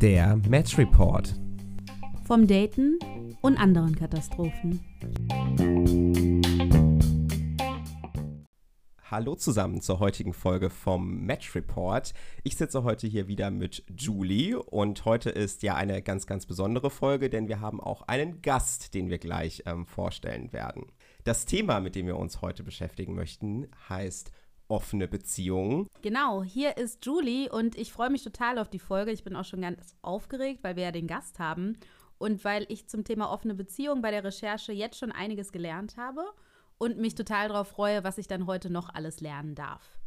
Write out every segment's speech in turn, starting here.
Der Match Report. Vom Daten und anderen Katastrophen. Hallo zusammen zur heutigen Folge vom Match Report. Ich sitze heute hier wieder mit Julie und heute ist ja eine ganz, ganz besondere Folge, denn wir haben auch einen Gast, den wir gleich ähm, vorstellen werden. Das Thema, mit dem wir uns heute beschäftigen möchten, heißt offene Beziehungen. Genau, hier ist Julie und ich freue mich total auf die Folge. Ich bin auch schon ganz aufgeregt, weil wir ja den Gast haben und weil ich zum Thema offene Beziehungen bei der Recherche jetzt schon einiges gelernt habe und mich total darauf freue, was ich dann heute noch alles lernen darf.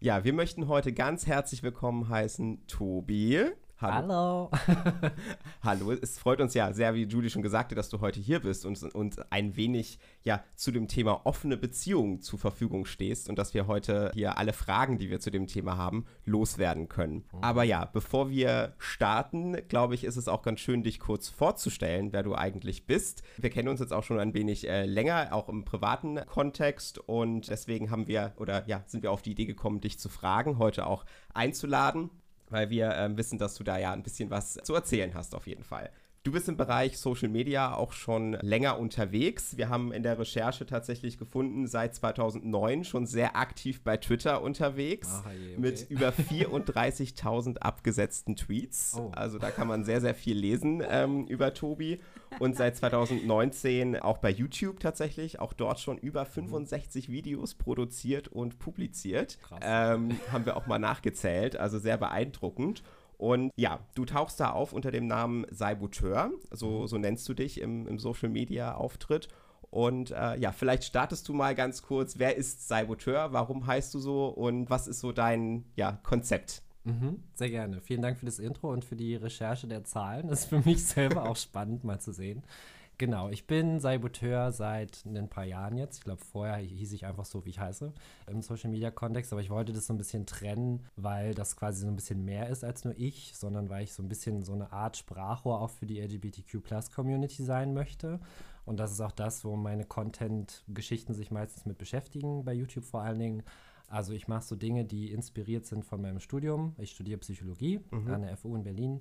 Ja, wir möchten heute ganz herzlich willkommen heißen Tobi. Hallo. Hallo. Hallo. Es freut uns ja sehr, wie Julie schon gesagt hat, dass du heute hier bist und uns ein wenig ja zu dem Thema offene Beziehungen zur Verfügung stehst und dass wir heute hier alle Fragen, die wir zu dem Thema haben, loswerden können. Mhm. Aber ja, bevor wir starten, glaube ich, ist es auch ganz schön, dich kurz vorzustellen, wer du eigentlich bist. Wir kennen uns jetzt auch schon ein wenig äh, länger, auch im privaten Kontext und deswegen haben wir oder ja, sind wir auf die Idee gekommen, dich zu fragen, heute auch einzuladen weil wir ähm, wissen, dass du da ja ein bisschen was zu erzählen hast auf jeden Fall. Du bist im Bereich Social Media auch schon länger unterwegs. Wir haben in der Recherche tatsächlich gefunden, seit 2009 schon sehr aktiv bei Twitter unterwegs Ach, je, okay. mit über 34.000 abgesetzten Tweets. Oh. Also da kann man sehr, sehr viel lesen ähm, über Tobi. Und seit 2019 auch bei YouTube tatsächlich, auch dort schon über 65 mhm. Videos produziert und publiziert. Ähm, haben wir auch mal nachgezählt, also sehr beeindruckend. Und ja, du tauchst da auf unter dem Namen Saibuteur, so, mhm. so nennst du dich im, im Social Media Auftritt. Und äh, ja, vielleicht startest du mal ganz kurz, wer ist Saibuteur, warum heißt du so und was ist so dein ja, Konzept? Mhm, sehr gerne. Vielen Dank für das Intro und für die Recherche der Zahlen. Das ist für mich selber auch spannend mal zu sehen. Genau, ich bin Saiboteur seit ein paar Jahren jetzt. Ich glaube, vorher hieß ich einfach so, wie ich heiße, im Social Media Kontext. Aber ich wollte das so ein bisschen trennen, weil das quasi so ein bisschen mehr ist als nur ich, sondern weil ich so ein bisschen so eine Art Sprachrohr auch für die LGBTQ Community sein möchte. Und das ist auch das, wo meine Content-Geschichten sich meistens mit beschäftigen, bei YouTube vor allen Dingen. Also ich mache so Dinge, die inspiriert sind von meinem Studium. Ich studiere Psychologie mhm. an der FU in Berlin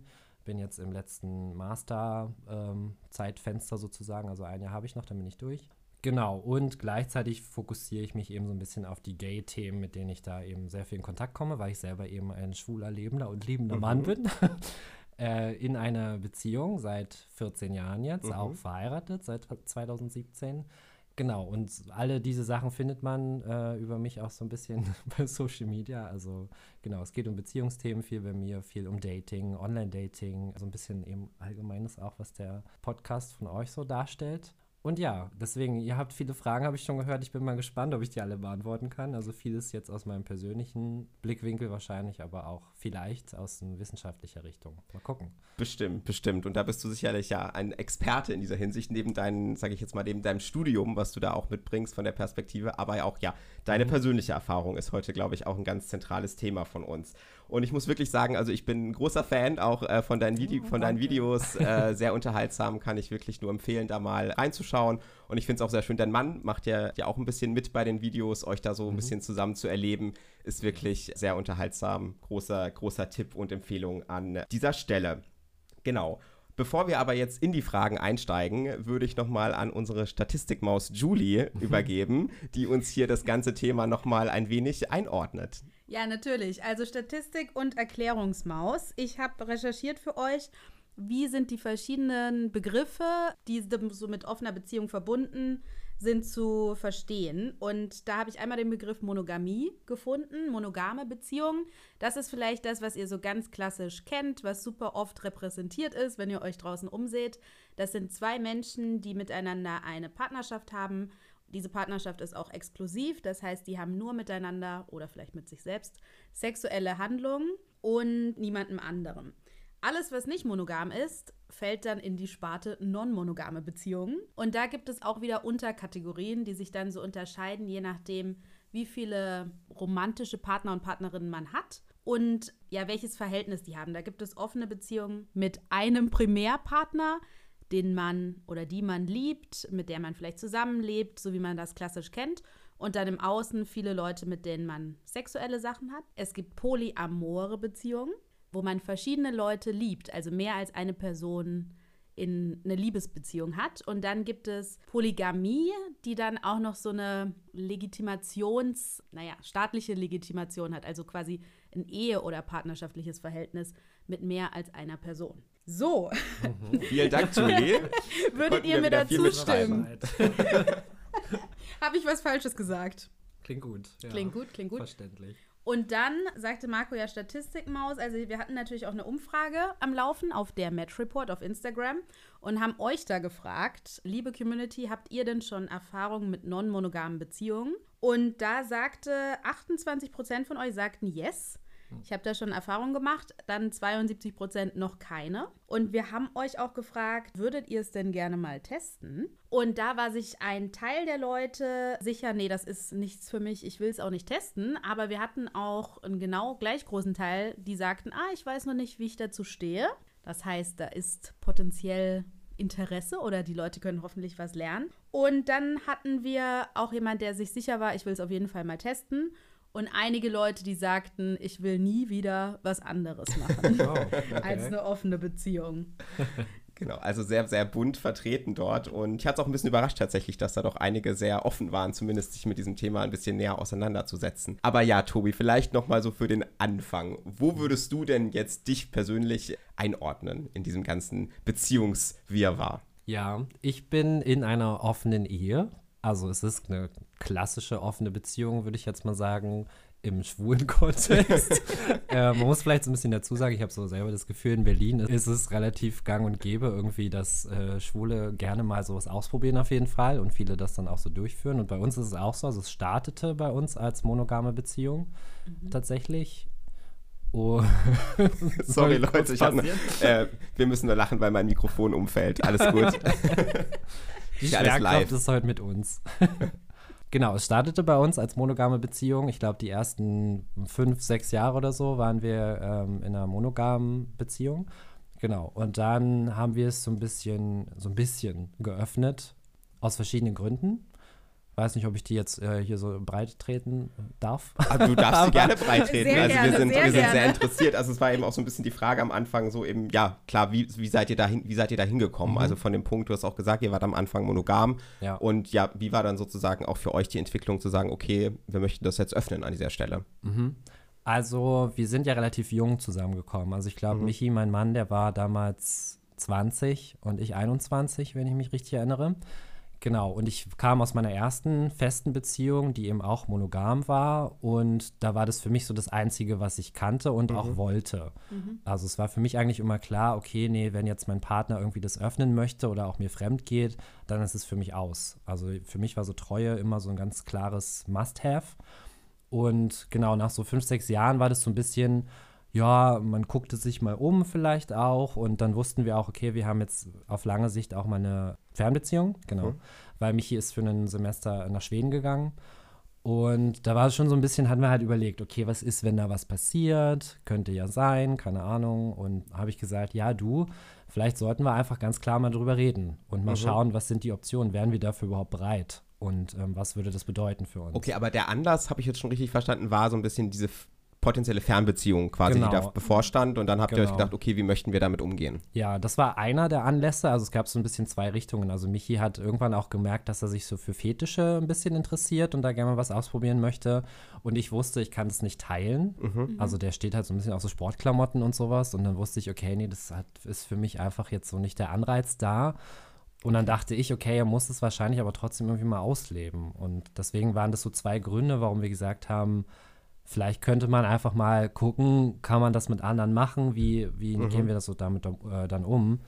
bin jetzt im letzten Master-Zeitfenster ähm, sozusagen, also ein Jahr habe ich noch, dann bin ich durch. Genau, und gleichzeitig fokussiere ich mich eben so ein bisschen auf die Gay-Themen, mit denen ich da eben sehr viel in Kontakt komme, weil ich selber eben ein schwuler, lebender und liebender mhm. Mann bin. äh, in einer Beziehung seit 14 Jahren jetzt, mhm. auch verheiratet seit 2017. Genau, und alle diese Sachen findet man äh, über mich auch so ein bisschen bei Social Media. Also genau, es geht um Beziehungsthemen viel bei mir, viel um Dating, Online-Dating, so ein bisschen eben allgemeines auch, was der Podcast von euch so darstellt. Und ja, deswegen, ihr habt viele Fragen, habe ich schon gehört. Ich bin mal gespannt, ob ich die alle beantworten kann. Also vieles jetzt aus meinem persönlichen Blickwinkel wahrscheinlich, aber auch vielleicht aus einer wissenschaftlicher Richtung. Mal gucken. Bestimmt, bestimmt. Und da bist du sicherlich ja ein Experte in dieser Hinsicht, neben deinem, sage ich jetzt mal, neben deinem Studium, was du da auch mitbringst von der Perspektive. Aber auch, ja, deine mhm. persönliche Erfahrung ist heute, glaube ich, auch ein ganz zentrales Thema von uns. Und ich muss wirklich sagen, also ich bin ein großer Fan auch äh, von, deinen Vide oh, von deinen Videos. Äh, sehr unterhaltsam, kann ich wirklich nur empfehlen, da mal reinzuschauen. Und ich finde es auch sehr schön, dein Mann macht ja, ja auch ein bisschen mit bei den Videos, euch da so ein mhm. bisschen zusammen zu erleben, ist wirklich sehr unterhaltsam. Großer, großer Tipp und Empfehlung an dieser Stelle. Genau. Bevor wir aber jetzt in die Fragen einsteigen, würde ich nochmal an unsere Statistikmaus Julie übergeben, die uns hier das ganze Thema nochmal ein wenig einordnet. Ja, natürlich. Also Statistik und Erklärungsmaus. Ich habe recherchiert für euch, wie sind die verschiedenen Begriffe, die so mit offener Beziehung verbunden sind, zu verstehen. Und da habe ich einmal den Begriff Monogamie gefunden, monogame Beziehungen. Das ist vielleicht das, was ihr so ganz klassisch kennt, was super oft repräsentiert ist, wenn ihr euch draußen umseht. Das sind zwei Menschen, die miteinander eine Partnerschaft haben diese Partnerschaft ist auch exklusiv, das heißt, die haben nur miteinander oder vielleicht mit sich selbst sexuelle Handlungen und niemandem anderem. Alles, was nicht monogam ist, fällt dann in die Sparte non-monogame Beziehungen. Und da gibt es auch wieder Unterkategorien, die sich dann so unterscheiden, je nachdem, wie viele romantische Partner und Partnerinnen man hat und ja, welches Verhältnis die haben. Da gibt es offene Beziehungen mit einem Primärparter, den man oder die man liebt, mit der man vielleicht zusammenlebt, so wie man das klassisch kennt. und dann im Außen viele Leute, mit denen man sexuelle Sachen hat. Es gibt polyamore Beziehungen, wo man verschiedene Leute liebt, also mehr als eine Person in eine Liebesbeziehung hat. Und dann gibt es Polygamie, die dann auch noch so eine Legitimations, naja, staatliche Legitimation hat, also quasi ein Ehe- oder partnerschaftliches Verhältnis mit mehr als einer Person. So. Mhm. Vielen Dank, Julie. Würdet ihr mir dazu stimmen? Habe ich was Falsches gesagt? Klingt gut. Ja. Klingt gut, klingt gut. Verständlich. Und dann sagte Marco ja Statistikmaus. Also wir hatten natürlich auch eine Umfrage am Laufen auf der Match Report auf Instagram und haben euch da gefragt, liebe Community, habt ihr denn schon Erfahrungen mit non-monogamen Beziehungen? Und da sagte 28 Prozent von euch sagten yes. Ich habe da schon Erfahrungen gemacht, dann 72 Prozent noch keine. Und wir haben euch auch gefragt, würdet ihr es denn gerne mal testen? Und da war sich ein Teil der Leute sicher, nee, das ist nichts für mich, ich will es auch nicht testen. Aber wir hatten auch einen genau gleich großen Teil, die sagten, ah, ich weiß noch nicht, wie ich dazu stehe. Das heißt, da ist potenziell Interesse oder die Leute können hoffentlich was lernen. Und dann hatten wir auch jemand, der sich sicher war, ich will es auf jeden Fall mal testen und einige Leute, die sagten, ich will nie wieder was anderes machen oh, okay. als eine offene Beziehung. Genau, also sehr, sehr bunt vertreten dort. Und ich hatte es auch ein bisschen überrascht tatsächlich, dass da doch einige sehr offen waren, zumindest sich mit diesem Thema ein bisschen näher auseinanderzusetzen. Aber ja, Tobi, vielleicht nochmal so für den Anfang. Wo würdest du denn jetzt dich persönlich einordnen in diesem ganzen Beziehungswirrwarr? Ja, ich bin in einer offenen Ehe also es ist eine klassische offene Beziehung, würde ich jetzt mal sagen, im schwulen Kontext. äh, man muss vielleicht so ein bisschen dazu sagen, ich habe so selber das Gefühl, in Berlin ist es relativ gang und gäbe irgendwie, dass äh, Schwule gerne mal sowas ausprobieren auf jeden Fall und viele das dann auch so durchführen. Und bei uns ist es auch so, also es startete bei uns als monogame Beziehung mhm. tatsächlich. Oh. Sorry, Leute, ich ne, äh, wir müssen nur lachen, weil mein Mikrofon umfällt. Alles gut. Die Schwerkraft ist heute mit uns. Genau, es startete bei uns als monogame Beziehung. Ich glaube, die ersten fünf, sechs Jahre oder so waren wir ähm, in einer monogamen Beziehung. Genau. Und dann haben wir es so ein bisschen, so ein bisschen geöffnet aus verschiedenen Gründen weiß nicht, ob ich die jetzt äh, hier so breit treten darf. Aber du darfst sie gerne breit treten. Sehr also gerne, wir sind, sehr, wir sind sehr interessiert. Also es war eben auch so ein bisschen die Frage am Anfang, so eben, ja, klar, wie, wie seid ihr da wie seid ihr da hingekommen? Mhm. Also von dem Punkt, du hast auch gesagt, ihr wart am Anfang monogam. Ja. Und ja, wie war dann sozusagen auch für euch die Entwicklung zu sagen, okay, wir möchten das jetzt öffnen an dieser Stelle? Mhm. Also, wir sind ja relativ jung zusammengekommen. Also, ich glaube, mhm. Michi, mein Mann, der war damals 20 und ich 21, wenn ich mich richtig erinnere. Genau, und ich kam aus meiner ersten festen Beziehung, die eben auch monogam war. Und da war das für mich so das Einzige, was ich kannte und mhm. auch wollte. Mhm. Also es war für mich eigentlich immer klar, okay, nee, wenn jetzt mein Partner irgendwie das öffnen möchte oder auch mir fremd geht, dann ist es für mich aus. Also für mich war so Treue immer so ein ganz klares Must-Have. Und genau, nach so fünf, sechs Jahren war das so ein bisschen, ja, man guckte sich mal um vielleicht auch und dann wussten wir auch, okay, wir haben jetzt auf lange Sicht auch mal eine Fernbeziehung, genau, mhm. weil Michi ist für ein Semester nach Schweden gegangen und da war es schon so ein bisschen, hatten wir halt überlegt, okay, was ist, wenn da was passiert? Könnte ja sein, keine Ahnung. Und habe ich gesagt, ja, du, vielleicht sollten wir einfach ganz klar mal drüber reden und mal mhm. schauen, was sind die Optionen, wären wir dafür überhaupt bereit? Und ähm, was würde das bedeuten für uns? Okay, aber der Anlass, habe ich jetzt schon richtig verstanden, war so ein bisschen diese potenzielle Fernbeziehung quasi, genau. die da bevorstand. Und dann habt genau. ihr euch genau. gedacht, okay, wie möchten wir damit umgehen? Ja, das war einer der Anlässe. Also es gab so ein bisschen zwei Richtungen. Also Michi hat irgendwann auch gemerkt, dass er sich so für Fetische ein bisschen interessiert und da gerne mal was ausprobieren möchte. Und ich wusste, ich kann das nicht teilen. Mhm. Also der steht halt so ein bisschen auf so Sportklamotten und sowas. Und dann wusste ich, okay, nee, das hat, ist für mich einfach jetzt so nicht der Anreiz da. Und dann dachte ich, okay, er muss es wahrscheinlich aber trotzdem irgendwie mal ausleben. Und deswegen waren das so zwei Gründe, warum wir gesagt haben, Vielleicht könnte man einfach mal gucken, kann man das mit anderen machen? Wie, wie mhm. gehen wir das so damit äh, dann um?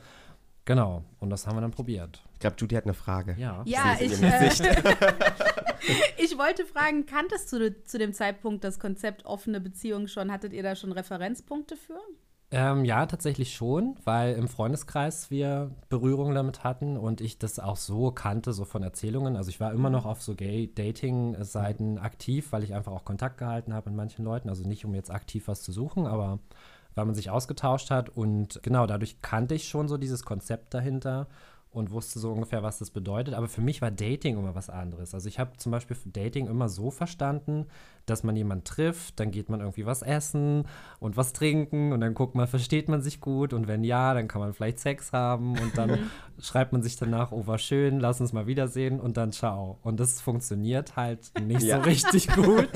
Genau, und das haben wir dann probiert. Ich glaube, Judy hat eine Frage. Ja, ja ich, äh, ich wollte fragen, kanntest du zu dem Zeitpunkt das Konzept offene Beziehung schon? Hattet ihr da schon Referenzpunkte für? Ähm, ja, tatsächlich schon, weil im Freundeskreis wir Berührungen damit hatten und ich das auch so kannte, so von Erzählungen. Also ich war immer noch auf so Gay-Dating-Seiten aktiv, weil ich einfach auch Kontakt gehalten habe mit manchen Leuten. Also nicht, um jetzt aktiv was zu suchen, aber weil man sich ausgetauscht hat. Und genau, dadurch kannte ich schon so dieses Konzept dahinter. Und wusste so ungefähr, was das bedeutet. Aber für mich war Dating immer was anderes. Also ich habe zum Beispiel Dating immer so verstanden, dass man jemanden trifft, dann geht man irgendwie was essen und was trinken und dann guckt man, versteht man sich gut und wenn ja, dann kann man vielleicht Sex haben und dann schreibt man sich danach, oh war schön, lass uns mal wiedersehen und dann ciao. Und das funktioniert halt nicht ja. so richtig gut.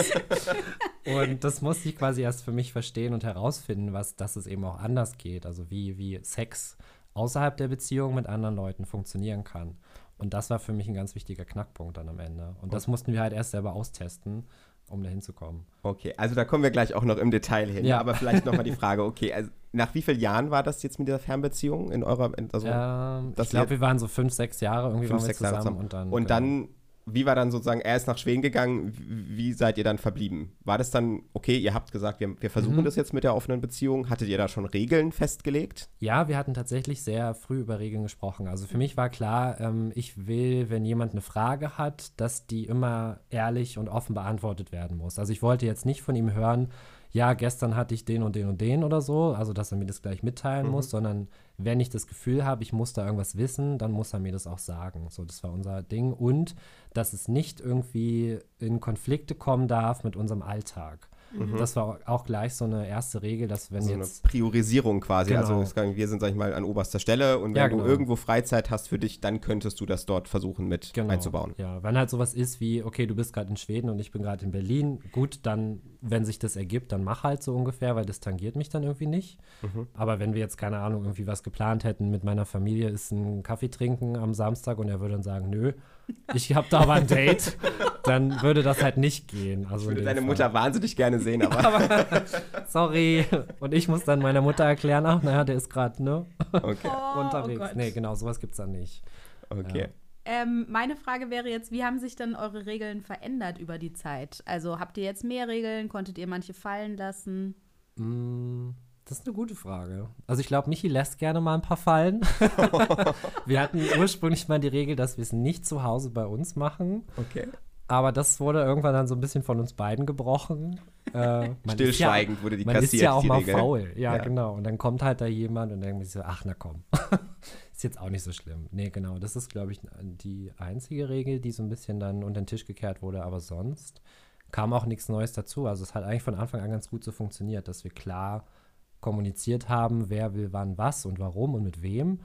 und das musste ich quasi erst für mich verstehen und herausfinden, was, dass es eben auch anders geht. Also wie, wie Sex außerhalb der Beziehung mit anderen Leuten funktionieren kann. Und das war für mich ein ganz wichtiger Knackpunkt dann am Ende. Und das mussten wir halt erst selber austesten, um da hinzukommen. Okay, also da kommen wir gleich auch noch im Detail hin. Ja. Aber vielleicht nochmal die Frage, okay, also nach wie vielen Jahren war das jetzt mit dieser Fernbeziehung in eurer, also, ähm, ich glaube, wir waren so fünf, sechs Jahre irgendwie fünf, waren wir sechs zusammen, zusammen. Und dann, und dann genau wie war dann sozusagen, er ist nach Schweden gegangen, wie seid ihr dann verblieben? War das dann, okay, ihr habt gesagt, wir, wir versuchen mhm. das jetzt mit der offenen Beziehung. Hattet ihr da schon Regeln festgelegt? Ja, wir hatten tatsächlich sehr früh über Regeln gesprochen. Also für mich war klar, ähm, ich will, wenn jemand eine Frage hat, dass die immer ehrlich und offen beantwortet werden muss. Also ich wollte jetzt nicht von ihm hören, ja, gestern hatte ich den und den und den oder so, also dass er mir das gleich mitteilen mhm. muss, sondern wenn ich das Gefühl habe, ich muss da irgendwas wissen, dann muss er mir das auch sagen. So, das war unser Ding. Und dass es nicht irgendwie in Konflikte kommen darf mit unserem Alltag. Mhm. Das war auch gleich so eine erste Regel, dass wenn so jetzt. Eine Priorisierung quasi. Genau. Also wir sind, sag ich mal, an oberster Stelle und wenn ja, genau. du irgendwo Freizeit hast für dich, dann könntest du das dort versuchen mit genau. einzubauen. Ja, wenn halt sowas ist wie, okay, du bist gerade in Schweden und ich bin gerade in Berlin, gut, dann, wenn sich das ergibt, dann mach halt so ungefähr, weil das tangiert mich dann irgendwie nicht. Mhm. Aber wenn wir jetzt, keine Ahnung, irgendwie was geplant hätten mit meiner Familie, ist ein Kaffee trinken am Samstag und er würde dann sagen, nö, ich habe da aber ein Date, dann würde das halt nicht gehen. Also ich würde deine Fall. Mutter wahnsinnig gerne sehen, aber. aber. Sorry. Und ich muss dann meiner Mutter erklären, ach, naja, der ist gerade, ne? Okay. Oh, unterwegs. Oh nee, genau, sowas gibt es dann nicht. Okay. Ja. Ähm, meine Frage wäre jetzt, wie haben sich dann eure Regeln verändert über die Zeit? Also habt ihr jetzt mehr Regeln? Konntet ihr manche fallen lassen? Mm, das ist eine gute Frage. Also ich glaube, Michi lässt gerne mal ein paar fallen. wir hatten ursprünglich mal die Regel, dass wir es nicht zu Hause bei uns machen. Okay. Aber das wurde irgendwann dann so ein bisschen von uns beiden gebrochen. Äh, Stillschweigend ja, wurde die man kassiert, ist ja auch mal Regel. faul. Ja, ja, genau. Und dann kommt halt da jemand und denkt sich so, ach, na komm. ist jetzt auch nicht so schlimm. Nee, genau. Das ist, glaube ich, die einzige Regel, die so ein bisschen dann unter den Tisch gekehrt wurde. Aber sonst kam auch nichts Neues dazu. Also es hat eigentlich von Anfang an ganz gut so funktioniert, dass wir klar kommuniziert haben, wer will wann was und warum und mit wem.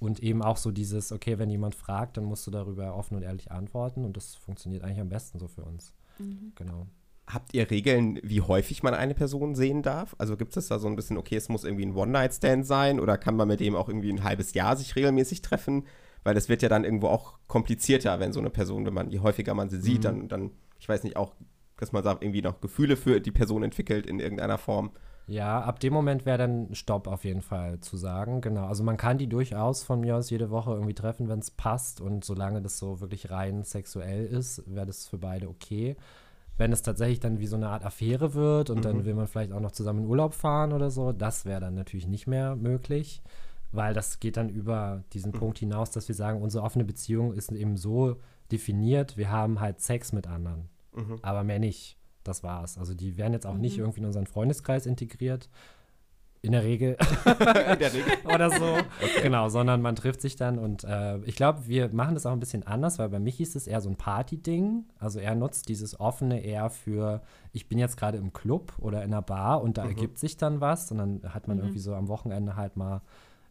Und eben auch so dieses, okay, wenn jemand fragt, dann musst du darüber offen und ehrlich antworten. Und das funktioniert eigentlich am besten so für uns. Mhm. Genau. Habt ihr Regeln, wie häufig man eine Person sehen darf? Also gibt es da so ein bisschen, okay, es muss irgendwie ein One-Night-Stand sein oder kann man mit dem auch irgendwie ein halbes Jahr sich regelmäßig treffen? Weil das wird ja dann irgendwo auch komplizierter, wenn so eine Person, wenn man, je häufiger man sie sieht, mhm. dann, dann, ich weiß nicht, auch, dass man sagt, irgendwie noch Gefühle für die Person entwickelt in irgendeiner Form. Ja, ab dem Moment wäre dann Stopp auf jeden Fall zu sagen. Genau. Also man kann die durchaus von mir aus jede Woche irgendwie treffen, wenn es passt. Und solange das so wirklich rein sexuell ist, wäre das für beide okay. Wenn es tatsächlich dann wie so eine Art Affäre wird und mhm. dann will man vielleicht auch noch zusammen in Urlaub fahren oder so, das wäre dann natürlich nicht mehr möglich. Weil das geht dann über diesen mhm. Punkt hinaus, dass wir sagen, unsere offene Beziehung ist eben so definiert, wir haben halt Sex mit anderen, mhm. aber mehr nicht das war's. Also die werden jetzt auch mhm. nicht irgendwie in unseren Freundeskreis integriert. In der Regel. in der Regel. Oder so. Okay. Genau, sondern man trifft sich dann und äh, ich glaube, wir machen das auch ein bisschen anders, weil bei Michi ist es eher so ein Party-Ding. Also er nutzt dieses offene eher für, ich bin jetzt gerade im Club oder in einer Bar und da mhm. ergibt sich dann was und dann hat man mhm. irgendwie so am Wochenende halt mal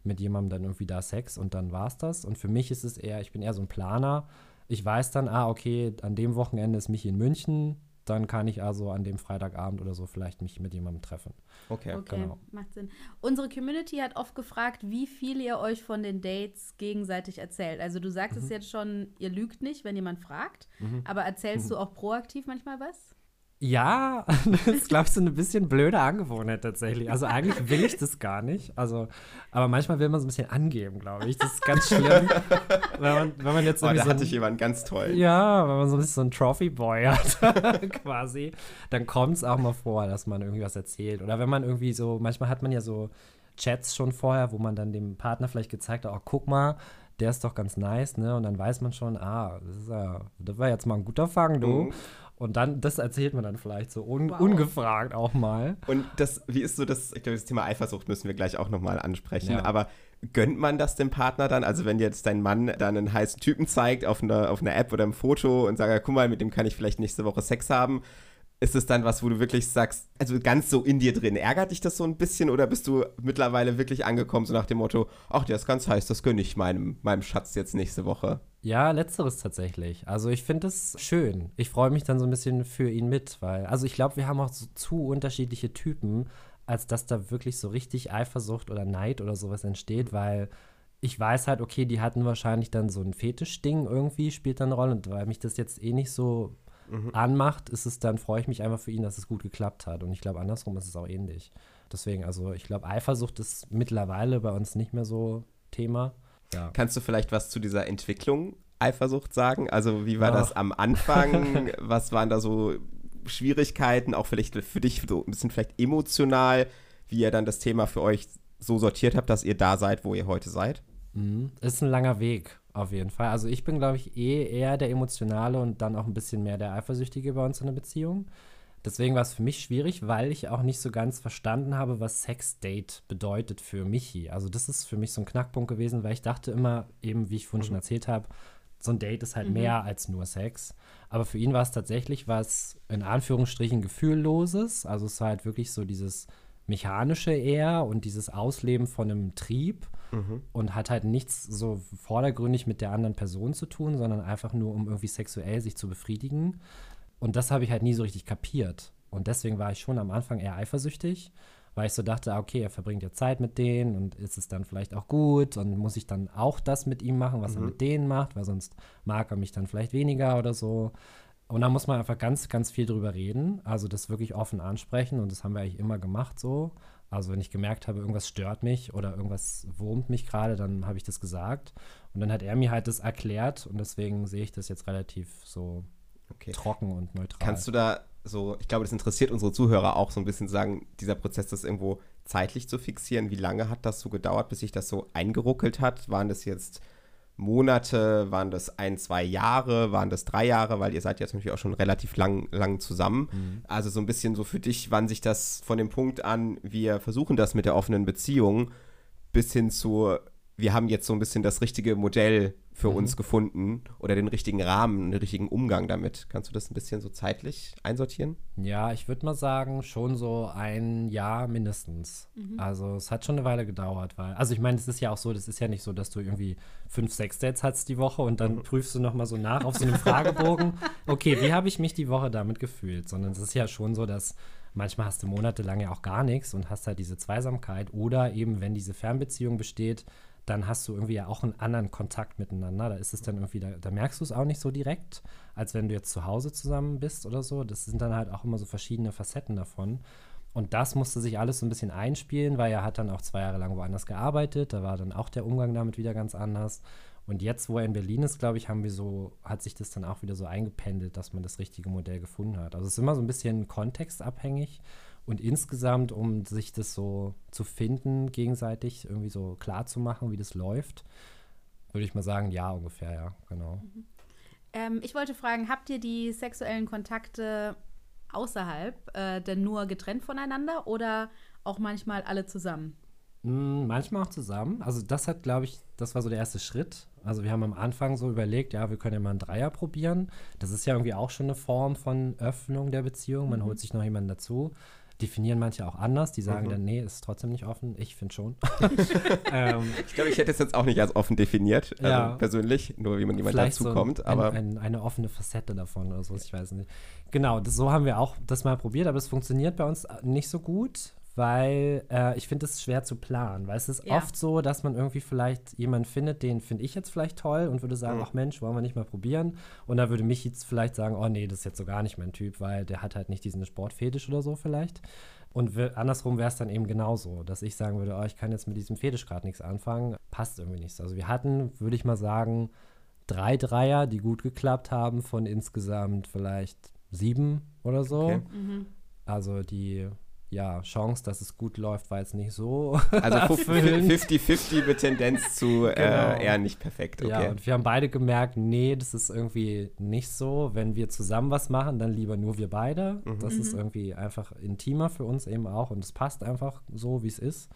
mit jemandem dann irgendwie da Sex und dann war's das. Und für mich ist es eher, ich bin eher so ein Planer. Ich weiß dann, ah, okay, an dem Wochenende ist Michi in München, dann kann ich also an dem Freitagabend oder so vielleicht mich mit jemandem treffen. Okay, okay genau. macht Sinn. Unsere Community hat oft gefragt, wie viel ihr euch von den Dates gegenseitig erzählt. Also du sagst mhm. es jetzt schon, ihr lügt nicht, wenn jemand fragt, mhm. aber erzählst mhm. du auch proaktiv manchmal was? Ja, das ist, glaube ich, so eine bisschen blöde Angewohnheit tatsächlich. Also eigentlich will ich das gar nicht. Also, aber manchmal will man so ein bisschen angeben, glaube ich. Das ist ganz schlimm. wenn, man, wenn man jetzt oh, da so hatte ich jemanden ganz toll. Ja, wenn man so ein bisschen so ein Trophy-Boy hat, quasi, dann kommt es auch mal vor, dass man irgendwie was erzählt. Oder wenn man irgendwie so, manchmal hat man ja so Chats schon vorher, wo man dann dem Partner vielleicht gezeigt hat, oh, guck mal, der ist doch ganz nice, ne? Und dann weiß man schon, ah, das, ist ja, das war jetzt mal ein guter Fang, du. Mhm. Und dann, das erzählt man dann vielleicht so un Wow. ungefragt auch mal. Und das, wie ist so das, ich glaube, das Thema Eifersucht müssen wir gleich auch nochmal ansprechen, Ja. aber gönnt man das dem Partner dann? Also wenn jetzt dein Mann dann einen heißen Typen zeigt auf einer auf einer App oder im Foto und sagt, ja, guck mal, mit dem kann ich vielleicht nächste Woche Sex haben, ist es dann was, wo du wirklich sagst, also ganz so in dir drin, ärgert dich das so ein bisschen oder bist du mittlerweile wirklich angekommen, so nach dem Motto, ach, der ist ganz heiß, das gönne ich meinem, meinem Schatz jetzt nächste Woche? Ja, letzteres tatsächlich. Also ich finde es schön. Ich freue mich dann so ein bisschen für ihn mit, weil, also ich glaube, wir haben auch so zu unterschiedliche Typen, als dass da wirklich so richtig Eifersucht oder Neid oder sowas entsteht, weil ich weiß halt, okay, die hatten wahrscheinlich dann so ein Fetischding irgendwie, spielt dann eine Rolle. Und weil mich das jetzt eh nicht so anmacht, ist es dann, freue ich mich einfach für ihn, dass es gut geklappt hat. Und ich glaube, andersrum ist es auch ähnlich. Deswegen, also ich glaube, Eifersucht ist mittlerweile bei uns nicht mehr so Thema. Ja. Kannst du vielleicht was zu dieser Entwicklung Eifersucht sagen? Also wie war Ach. das am Anfang? was waren da so Schwierigkeiten, auch vielleicht für dich so ein bisschen vielleicht emotional, wie ihr dann das Thema für euch so sortiert habt, dass ihr da seid, wo ihr heute seid? Mhm. Ist ein langer Weg, auf jeden Fall. Also ich bin, glaube ich, eh eher der Emotionale und dann auch ein bisschen mehr der Eifersüchtige bei uns in der Beziehung. Deswegen war es für mich schwierig, weil ich auch nicht so ganz verstanden habe, was Sex-Date bedeutet für Michi. Also das ist für mich so ein Knackpunkt gewesen, weil ich dachte immer, eben wie ich vorhin schon erzählt habe, so ein Date ist halt mehr als nur Sex. Aber für ihn war es tatsächlich was in Anführungsstrichen gefühlloses. Also es war halt wirklich so dieses mechanische eher und dieses Ausleben von einem Trieb und hat halt nichts so vordergründig mit der anderen Person zu tun, sondern einfach nur, um irgendwie sexuell sich zu befriedigen. Und das habe ich halt nie so richtig kapiert. Und deswegen war ich schon am Anfang eher eifersüchtig, weil ich so dachte, ah, okay, er verbringt ja Zeit mit denen und ist es dann vielleicht auch gut und muss ich dann auch das mit ihm machen, was er mit denen macht, weil sonst mag er mich dann vielleicht weniger oder so. Und da muss man einfach ganz, ganz viel drüber reden, also das wirklich offen ansprechen und das haben wir eigentlich immer gemacht so. Also wenn ich gemerkt habe, irgendwas stört mich oder irgendwas wurmt mich gerade, dann habe ich das gesagt. Und dann hat er mir halt das erklärt und deswegen sehe ich das jetzt relativ so Okay. trocken und neutral. Kannst du da so, ich glaube, das interessiert unsere Zuhörer auch so ein bisschen sagen, dieser Prozess, das irgendwo zeitlich zu fixieren, wie lange hat das so gedauert, bis sich das so eingeruckelt hat? Waren das jetzt Monate, waren das ein, zwei Jahre, waren das drei Jahre, weil ihr seid jetzt natürlich auch schon relativ lang, lang zusammen. Also so ein bisschen so für dich, wann sich das von dem Punkt an, wir versuchen das mit der offenen Beziehung, bis hin zu, wir haben jetzt so ein bisschen das richtige Modell für uns gefunden oder den richtigen Rahmen, den richtigen Umgang damit. Kannst du das ein bisschen so zeitlich einsortieren? Ja, ich würde mal sagen, schon so ein Jahr mindestens. Also es hat schon eine Weile gedauert, weil, also ich meine, es ist ja auch so, das ist ja nicht so, dass du irgendwie fünf, sechs Dates hast die Woche und dann prüfst du nochmal so nach auf so einem Fragebogen, okay, wie habe ich mich die Woche damit gefühlt? Sondern es ist ja schon so, dass manchmal hast du monatelang ja auch gar nichts und hast halt diese Zweisamkeit oder eben, wenn diese Fernbeziehung besteht, dann hast du irgendwie ja auch einen anderen Kontakt miteinander. Da ist es dann irgendwie, da, da merkst du es auch nicht so direkt, als wenn du jetzt zu Hause zusammen bist oder so. Das sind dann halt auch immer so verschiedene Facetten davon. Und das musste sich alles so ein bisschen einspielen, weil er hat dann auch zwei Jahre lang woanders gearbeitet. Da war dann auch der Umgang damit wieder ganz anders. Und jetzt, wo er in Berlin ist, glaube ich, haben wir so, hat sich das dann auch wieder so eingependelt, dass man das richtige Modell gefunden hat. Also es ist immer so ein bisschen kontextabhängig. Und insgesamt, um sich das so zu finden, gegenseitig irgendwie so klar zu machen, wie das läuft, würde ich mal sagen, ja, ungefähr, ja, genau. Ähm, ich wollte fragen, habt ihr die sexuellen Kontakte außerhalb äh, denn nur getrennt voneinander oder auch manchmal alle zusammen? Mm, Manchmal auch zusammen. Also das hat, glaube ich, das war so der erste Schritt. Also wir haben am Anfang so überlegt, ja, wir können ja mal einen Dreier probieren. Das ist ja irgendwie auch schon eine Form von Öffnung der Beziehung. Man holt sich noch jemanden dazu. Definieren manche auch anders. Die sagen dann, nee, ist trotzdem nicht offen. Ich finde schon. ähm, Ich glaube, ich hätte es jetzt auch nicht als offen definiert, also Ja. persönlich, nur wie man jemand dazu so kommt. ein, Aber ein, eine offene Facette davon oder so, ich weiß nicht. Genau, das, so haben wir auch das mal probiert, aber es funktioniert bei uns nicht so gut, weil äh, ich finde es schwer zu planen, weil es ist Ja. oft so, dass man irgendwie vielleicht jemanden findet, den finde ich jetzt vielleicht toll und würde sagen, ach Mensch, wollen wir nicht mal probieren? Und da würde mich jetzt vielleicht sagen, oh nee, das ist jetzt so gar nicht mein Typ, weil der hat halt nicht diesen Sportfetisch oder so vielleicht. Und andersrum wäre es dann eben genauso, dass ich sagen würde, oh, ich kann jetzt mit diesem Fetisch gerade nichts anfangen, passt irgendwie nicht. so. Also wir hatten, würde ich mal sagen, drei Dreier, die gut geklappt haben, von insgesamt vielleicht sieben oder so. Okay. Mhm. Also die, ja, Chance, dass es gut läuft, war jetzt nicht so. Also erfüllend. 50-50 mit Tendenz zu Genau. äh, eher nicht perfekt. Okay. Ja, und wir haben beide gemerkt, nee, das ist irgendwie nicht so. Wenn wir zusammen was machen, dann lieber nur wir beide. Das ist irgendwie einfach intimer für uns eben auch und es passt einfach so, wie es ist.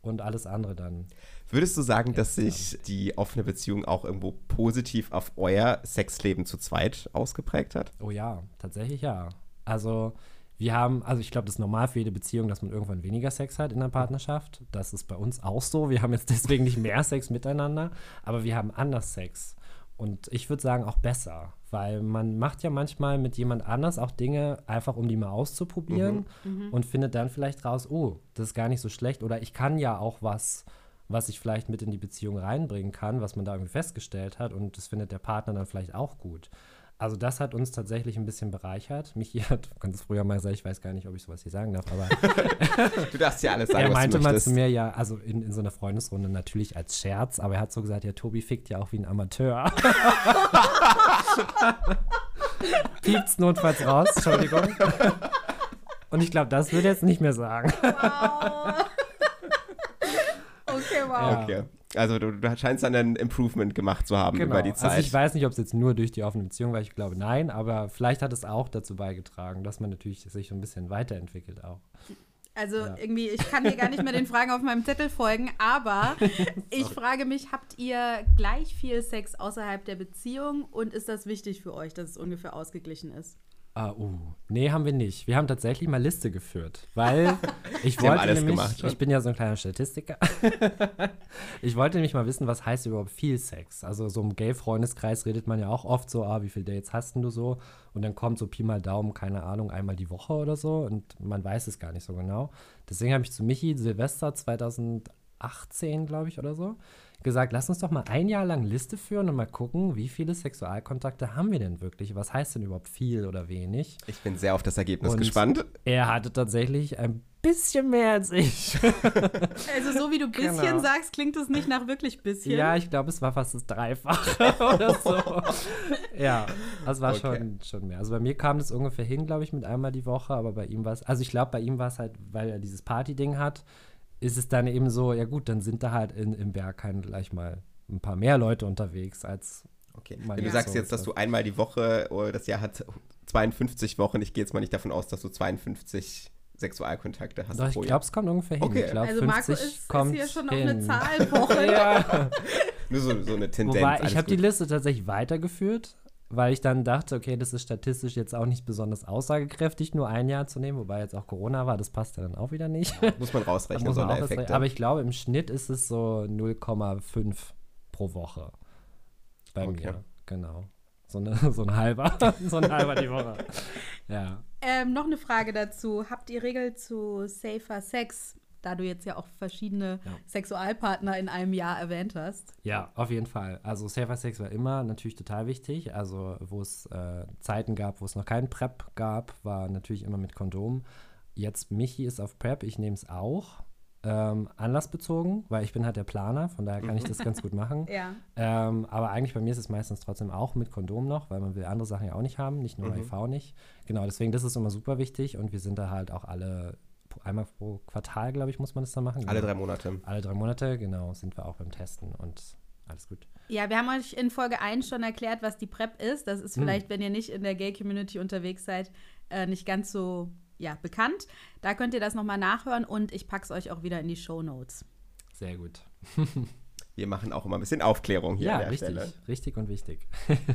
Und alles andere dann. Würdest du sagen, dass sich die offene Beziehung auch irgendwo positiv auf euer Sexleben zu zweit ausgeprägt hat? Oh ja, tatsächlich ja. Also wir haben, also ich glaube, das ist normal für jede Beziehung, dass man irgendwann weniger Sex hat in der Partnerschaft. Das ist bei uns auch so. Wir haben jetzt deswegen nicht mehr Sex miteinander, aber wir haben anders Sex. Und ich würde sagen auch besser, weil man macht ja manchmal mit jemand anders auch Dinge einfach, um die mal auszuprobieren und findet dann vielleicht raus, oh, das ist gar nicht so schlecht oder ich kann ja auch was, was ich vielleicht mit in die Beziehung reinbringen kann, was man da irgendwie festgestellt hat und das findet der Partner dann vielleicht auch gut. Also das hat uns tatsächlich ein bisschen bereichert. Michi hat ganz früher mal gesagt, ich weiß gar nicht, ob ich sowas hier sagen darf, aber Du darfst ja alles sagen, er meinte mal zu mir ja, also in, in so einer Freundesrunde natürlich als Scherz, aber er hat so gesagt, ja, Tobi fickt ja auch wie ein Amateur. Piept's notfalls raus, Entschuldigung. Und ich glaube, das würde er jetzt nicht mehr sagen. Wow. okay, wow. Ja. Okay. Also du, du scheinst dann ein Improvement gemacht zu haben über die Zeit. Also ich weiß nicht, ob es jetzt nur durch die offene Beziehung war, ich glaube nein, aber vielleicht hat es auch dazu beigetragen, dass man natürlich sich so ein bisschen weiterentwickelt auch. Also Ja. irgendwie, ich kann hier gar nicht mehr den Fragen auf meinem Zettel folgen, aber ich frage mich, habt ihr gleich viel Sex außerhalb der Beziehung und ist das wichtig für euch, dass es ungefähr ausgeglichen ist? Ah, uh. Nee, haben wir nicht. Wir haben tatsächlich mal Liste geführt, weil ich wollte alles nämlich, gemacht, ich bin ja so ein kleiner Statistiker. ich wollte nämlich mal wissen, was heißt überhaupt viel Sex? Also so im Gay-Freundeskreis redet man ja auch oft so, ah, wie viele Dates hast denn du so? Und dann kommt so Pi mal Daumen, keine Ahnung, einmal die Woche oder so und man weiß es gar nicht so genau. Deswegen habe ich zu Michi Silvester 2018, glaube ich, oder so, gesagt, lass uns doch mal ein Jahr lang Liste führen und mal gucken, wie viele Sexualkontakte haben wir denn wirklich? Was heißt denn überhaupt viel oder wenig? ich bin sehr auf das Ergebnis Und- gespannt. Er hatte tatsächlich ein bisschen mehr als ich. Also so wie du bisschen Genau. sagst, klingt es nicht nach wirklich bisschen. ja, ich glaube, es war fast das Dreifache oder so. ja, das war Okay. schon, schon mehr. Also bei mir kam das ungefähr hin, glaube ich, mit einmal die Woche, aber bei ihm war es, also ich glaube, bei ihm war es halt, weil er dieses Party-Ding hat, ist es dann eben so, ja gut, dann sind da halt in, im Berg halt gleich mal ein paar mehr Leute unterwegs als Okay. Wenn du sagst so jetzt, ist dass das. du einmal die Woche, oder das Jahr hat 52 Wochen, ich gehe jetzt mal nicht davon aus, dass du 52 Sexualkontakte hast Doch, ich pro Jahr. glaube, es kommt ungefähr hin. Okay. Ich glaube, Also 50 Marco ist, ist kommt hier schon auf hin. eine Zahlwoche. Ja. Nur so, so eine Tendenz. Wobei, ich habe die. Liste tatsächlich weitergeführt, weil ich dann dachte, okay, das ist statistisch jetzt auch nicht besonders aussagekräftig, nur ein Jahr zu nehmen, wobei jetzt auch Corona war, das passt ja dann auch wieder nicht. Muss man rausrechnen, muss so man was- Effekte. aber ich glaube, im Schnitt ist es so 0,5 pro Woche bei Okay. mir. Genau. So, eine, so ein halber. so ein halber die Woche. Ja. Ähm, noch eine Frage dazu. Habt ihr Regeln zu Safer Sex, da du jetzt ja auch verschiedene Ja. Sexualpartner in einem Jahr erwähnt hast? Ja, auf jeden Fall. Also Safer Sex war immer natürlich total wichtig. Also wo es äh, Zeiten gab, wo es noch keinen PrEP gab, war natürlich immer mit Kondom. Jetzt Michi ist auf PrEP, ich nehme es auch. Ähm, anlassbezogen, weil ich bin halt der Planer, von daher kann ich das ganz gut machen. Ja. Ähm, aber eigentlich bei mir ist es meistens trotzdem auch mit Kondom noch, weil man will andere Sachen ja auch nicht haben, nicht nur Mhm. HIV nicht. Genau, deswegen das ist immer super wichtig und wir sind da halt auch alle, einmal pro Quartal, glaube ich, muss man das dann machen. Alle Genau. drei Monate. Alle drei Monate, genau, sind wir auch beim Testen und alles gut. Ja, wir haben euch in Folge 1 schon erklärt, was die PrEP ist. Das ist Hm. vielleicht, wenn ihr nicht in der Gay-Community unterwegs seid, äh, nicht ganz so ja, bekannt. Da könnt ihr das nochmal nachhören und ich pack's euch auch wieder in die Show Notes. Sehr gut. Wir machen auch immer ein bisschen Aufklärung hier ja, an der richtig, Stelle. richtig und wichtig.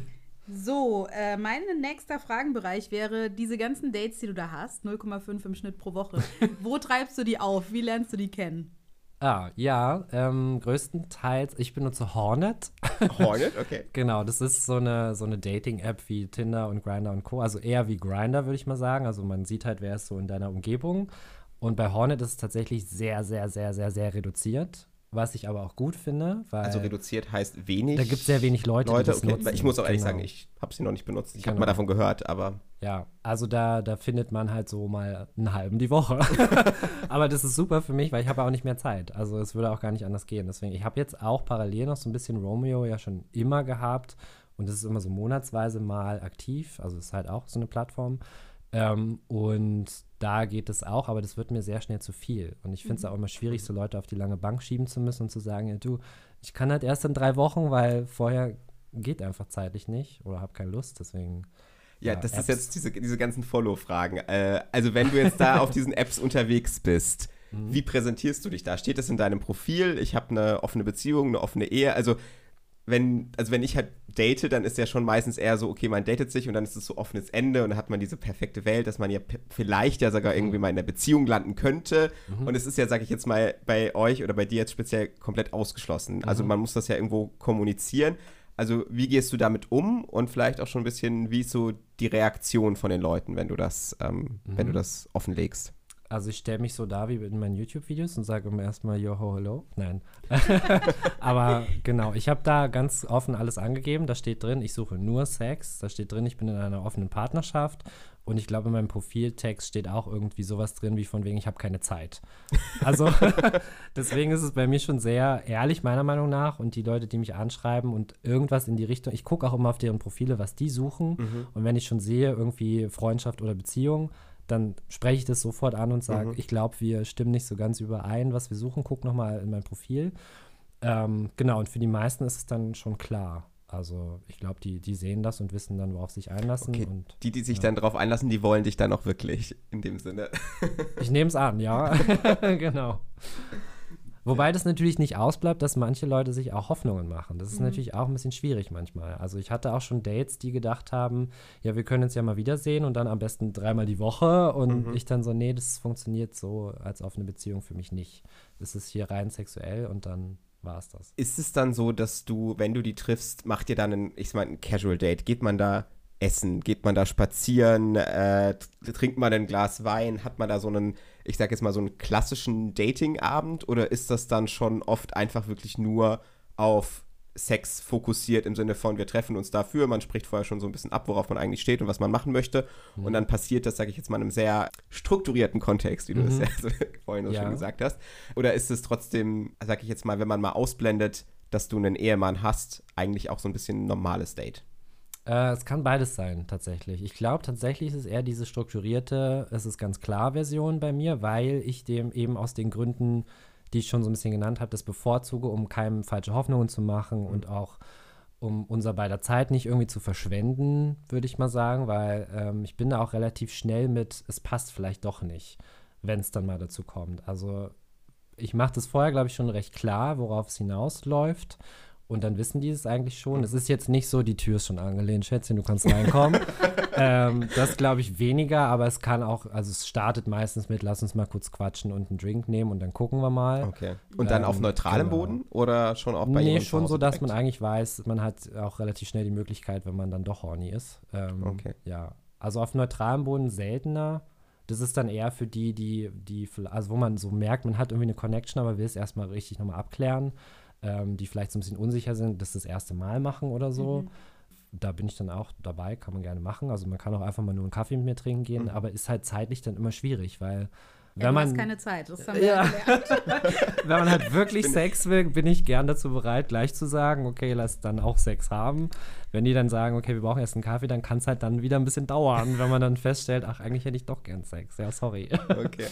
So, äh, mein nächster Fragenbereich wäre, diese ganzen Dates, die du da hast, 0,5 im Schnitt pro Woche, wo treibst du die auf? Wie lernst du die kennen? Ah, ja, ähm, größtenteils, ich benutze Hornet. Hornet, okay. Genau, das ist so eine, so eine Dating-App wie Tinder und Grinder und Co. Also eher wie Grinder, würde ich mal sagen. Also man sieht halt, wer ist so in deiner Umgebung. Und bei Hornet ist es tatsächlich sehr, sehr, sehr, sehr, sehr reduziert. Was ich aber auch gut finde, weil Also reduziert heißt wenig. da gibt es sehr wenig Leute, Leute, die das okay. nutzen. Ich muss auch ehrlich Genau. sagen, ich habe sie noch nicht benutzt. Ich habe Genau. mal davon gehört, aber Ja, also da, da findet man halt so mal einen halben die Woche. Aber das ist super für mich, weil ich habe auch nicht mehr Zeit. Also es würde auch gar nicht anders gehen. Deswegen, ich habe jetzt auch parallel noch so ein bisschen Romeo ja schon immer gehabt. Und das ist immer so monatsweise mal aktiv. Also es ist halt auch so eine Plattform. Ähm, und da geht es auch, aber das wird mir sehr schnell zu viel. Und ich finde es Mhm. auch immer schwierig, so Leute auf die lange Bank schieben zu müssen und zu sagen, ja, du, ich kann halt erst in drei Wochen, weil vorher geht einfach zeitlich nicht oder habe keine Lust, deswegen. Ja, Ja, das Apps. ist jetzt diese, diese ganzen Follow-Fragen. Äh, also wenn du jetzt da auf diesen Apps unterwegs bist, Mhm. wie präsentierst du dich da? Steht das in deinem Profil? Ich habe eine offene Beziehung, eine offene Ehe. Also wenn, also wenn ich halt date, dann ist ja schon meistens eher so, okay, man datet sich und dann ist es so offenes Ende und dann hat man diese perfekte Welt, dass man ja vielleicht ja sogar irgendwie mal in einer Beziehung landen könnte. Und es ist ja, sage ich jetzt mal, bei euch oder bei dir jetzt speziell komplett ausgeschlossen. Also man muss das ja irgendwo kommunizieren. Also wie gehst du damit um und vielleicht auch schon ein bisschen, wie ist so die Reaktion von den Leuten, wenn du das, ähm, wenn du das offenlegst? Also ich stelle mich so dar wie in meinen YouTube-Videos und sage immer erstmal Yo, ho, hello. Nein. Aber genau, ich habe da ganz offen alles angegeben. Da steht drin, ich suche nur Sex. Da steht drin, ich bin in einer offenen Partnerschaft. Und ich glaube, in meinem Profiltext steht auch irgendwie sowas drin, wie von wegen, ich habe keine Zeit. Also deswegen ist es bei mir schon sehr ehrlich, meiner Meinung nach. Und die Leute, die mich anschreiben und irgendwas in die Richtung, ich gucke auch immer auf deren Profile, was die suchen. Und wenn ich schon sehe, irgendwie Freundschaft oder Beziehung, dann spreche ich das sofort an und sage, ich glaube, wir stimmen nicht so ganz überein, was wir suchen. Guck nochmal in mein Profil. Ähm, genau, und für die meisten ist es dann schon klar. Also ich glaube, die, die sehen das und wissen dann, worauf sie sich einlassen. Okay, Und die, die sich dann drauf einlassen, die wollen dich dann auch wirklich in dem Sinne. ich nehme es an, ja. genau. Wobei das natürlich nicht ausbleibt, dass manche Leute sich auch Hoffnungen machen. Das ist natürlich auch ein bisschen schwierig manchmal. Also ich hatte auch schon Dates, die gedacht haben, ja, wir können uns ja mal wiedersehen und dann am besten dreimal die Woche. Und ich dann so, nee, das funktioniert so als offene Beziehung für mich nicht. Das ist hier rein sexuell und dann war es das. Ist es dann so, dass du, wenn du die triffst, macht ihr dann ein, ich mal, ein Casual Date? Geht man da essen? Geht man da spazieren? Äh, trinkt man ein Glas Wein? Hat man da so einen, ich sag jetzt mal, so einen klassischen Dating-Abend? Oder ist das dann schon oft einfach wirklich nur auf Sex fokussiert im Sinne von, wir treffen uns dafür, man spricht vorher schon so ein bisschen ab, worauf man eigentlich steht und was man machen möchte. Und dann passiert das, sage ich jetzt mal, in einem sehr strukturierten Kontext, wie du das ja so vorhin Ja. schon gesagt hast. Oder ist es trotzdem, sage ich jetzt mal, wenn man mal ausblendet, dass du einen Ehemann hast, eigentlich auch so ein bisschen ein normales Date? Äh, es kann beides sein, tatsächlich. Ich glaube, tatsächlich ist es eher diese strukturierte, es ist ganz klar Version bei mir, weil ich dem eben aus den Gründen, die ich schon so ein bisschen genannt habe, das bevorzuge, um keinem falsche Hoffnungen zu machen und auch um unser beider Zeit nicht irgendwie zu verschwenden, würde ich mal sagen, weil ähm, ich bin da auch relativ schnell mit, es passt vielleicht doch nicht, wenn es dann mal dazu kommt. Also ich mache das vorher, glaube ich, schon recht klar, worauf es hinausläuft. Und dann wissen die es eigentlich schon. Es ist jetzt nicht so, die Tür ist schon angelehnt, Schätzchen, du kannst reinkommen. ähm, das glaube ich weniger, aber es kann auch, also es startet meistens mit, lass uns mal kurz quatschen und einen Drink nehmen und dann gucken wir mal. Okay. Und dann Ähm, auf neutralem genau. Boden oder schon auch bei nee, schon so, dass man direkt? eigentlich weiß, man hat auch relativ schnell die Möglichkeit, wenn man dann doch horny ist. Ähm, Okay. Ja, also auf neutralem Boden seltener. Das ist dann eher für die, die, die, also wo man so merkt, man hat irgendwie eine Connection, aber will es erstmal richtig nochmal abklären, ähm, die vielleicht so ein bisschen unsicher sind, das das erste Mal machen oder so. Da bin ich dann auch dabei, kann man gerne machen. Also man kann auch einfach mal nur einen Kaffee mit mir trinken gehen, aber ist halt zeitlich dann immer schwierig, weil Ja, wenn du hast man keine Zeit, das haben wir Ja. ja gelernt. wenn man halt wirklich Sex will, bin ich gern dazu bereit, gleich zu sagen, okay, lass dann auch Sex haben. Wenn die dann sagen, okay, wir brauchen erst einen Kaffee, dann kann es halt dann wieder ein bisschen dauern, wenn man dann feststellt, ach, eigentlich hätte ich doch gern Sex. Ja, sorry. Okay.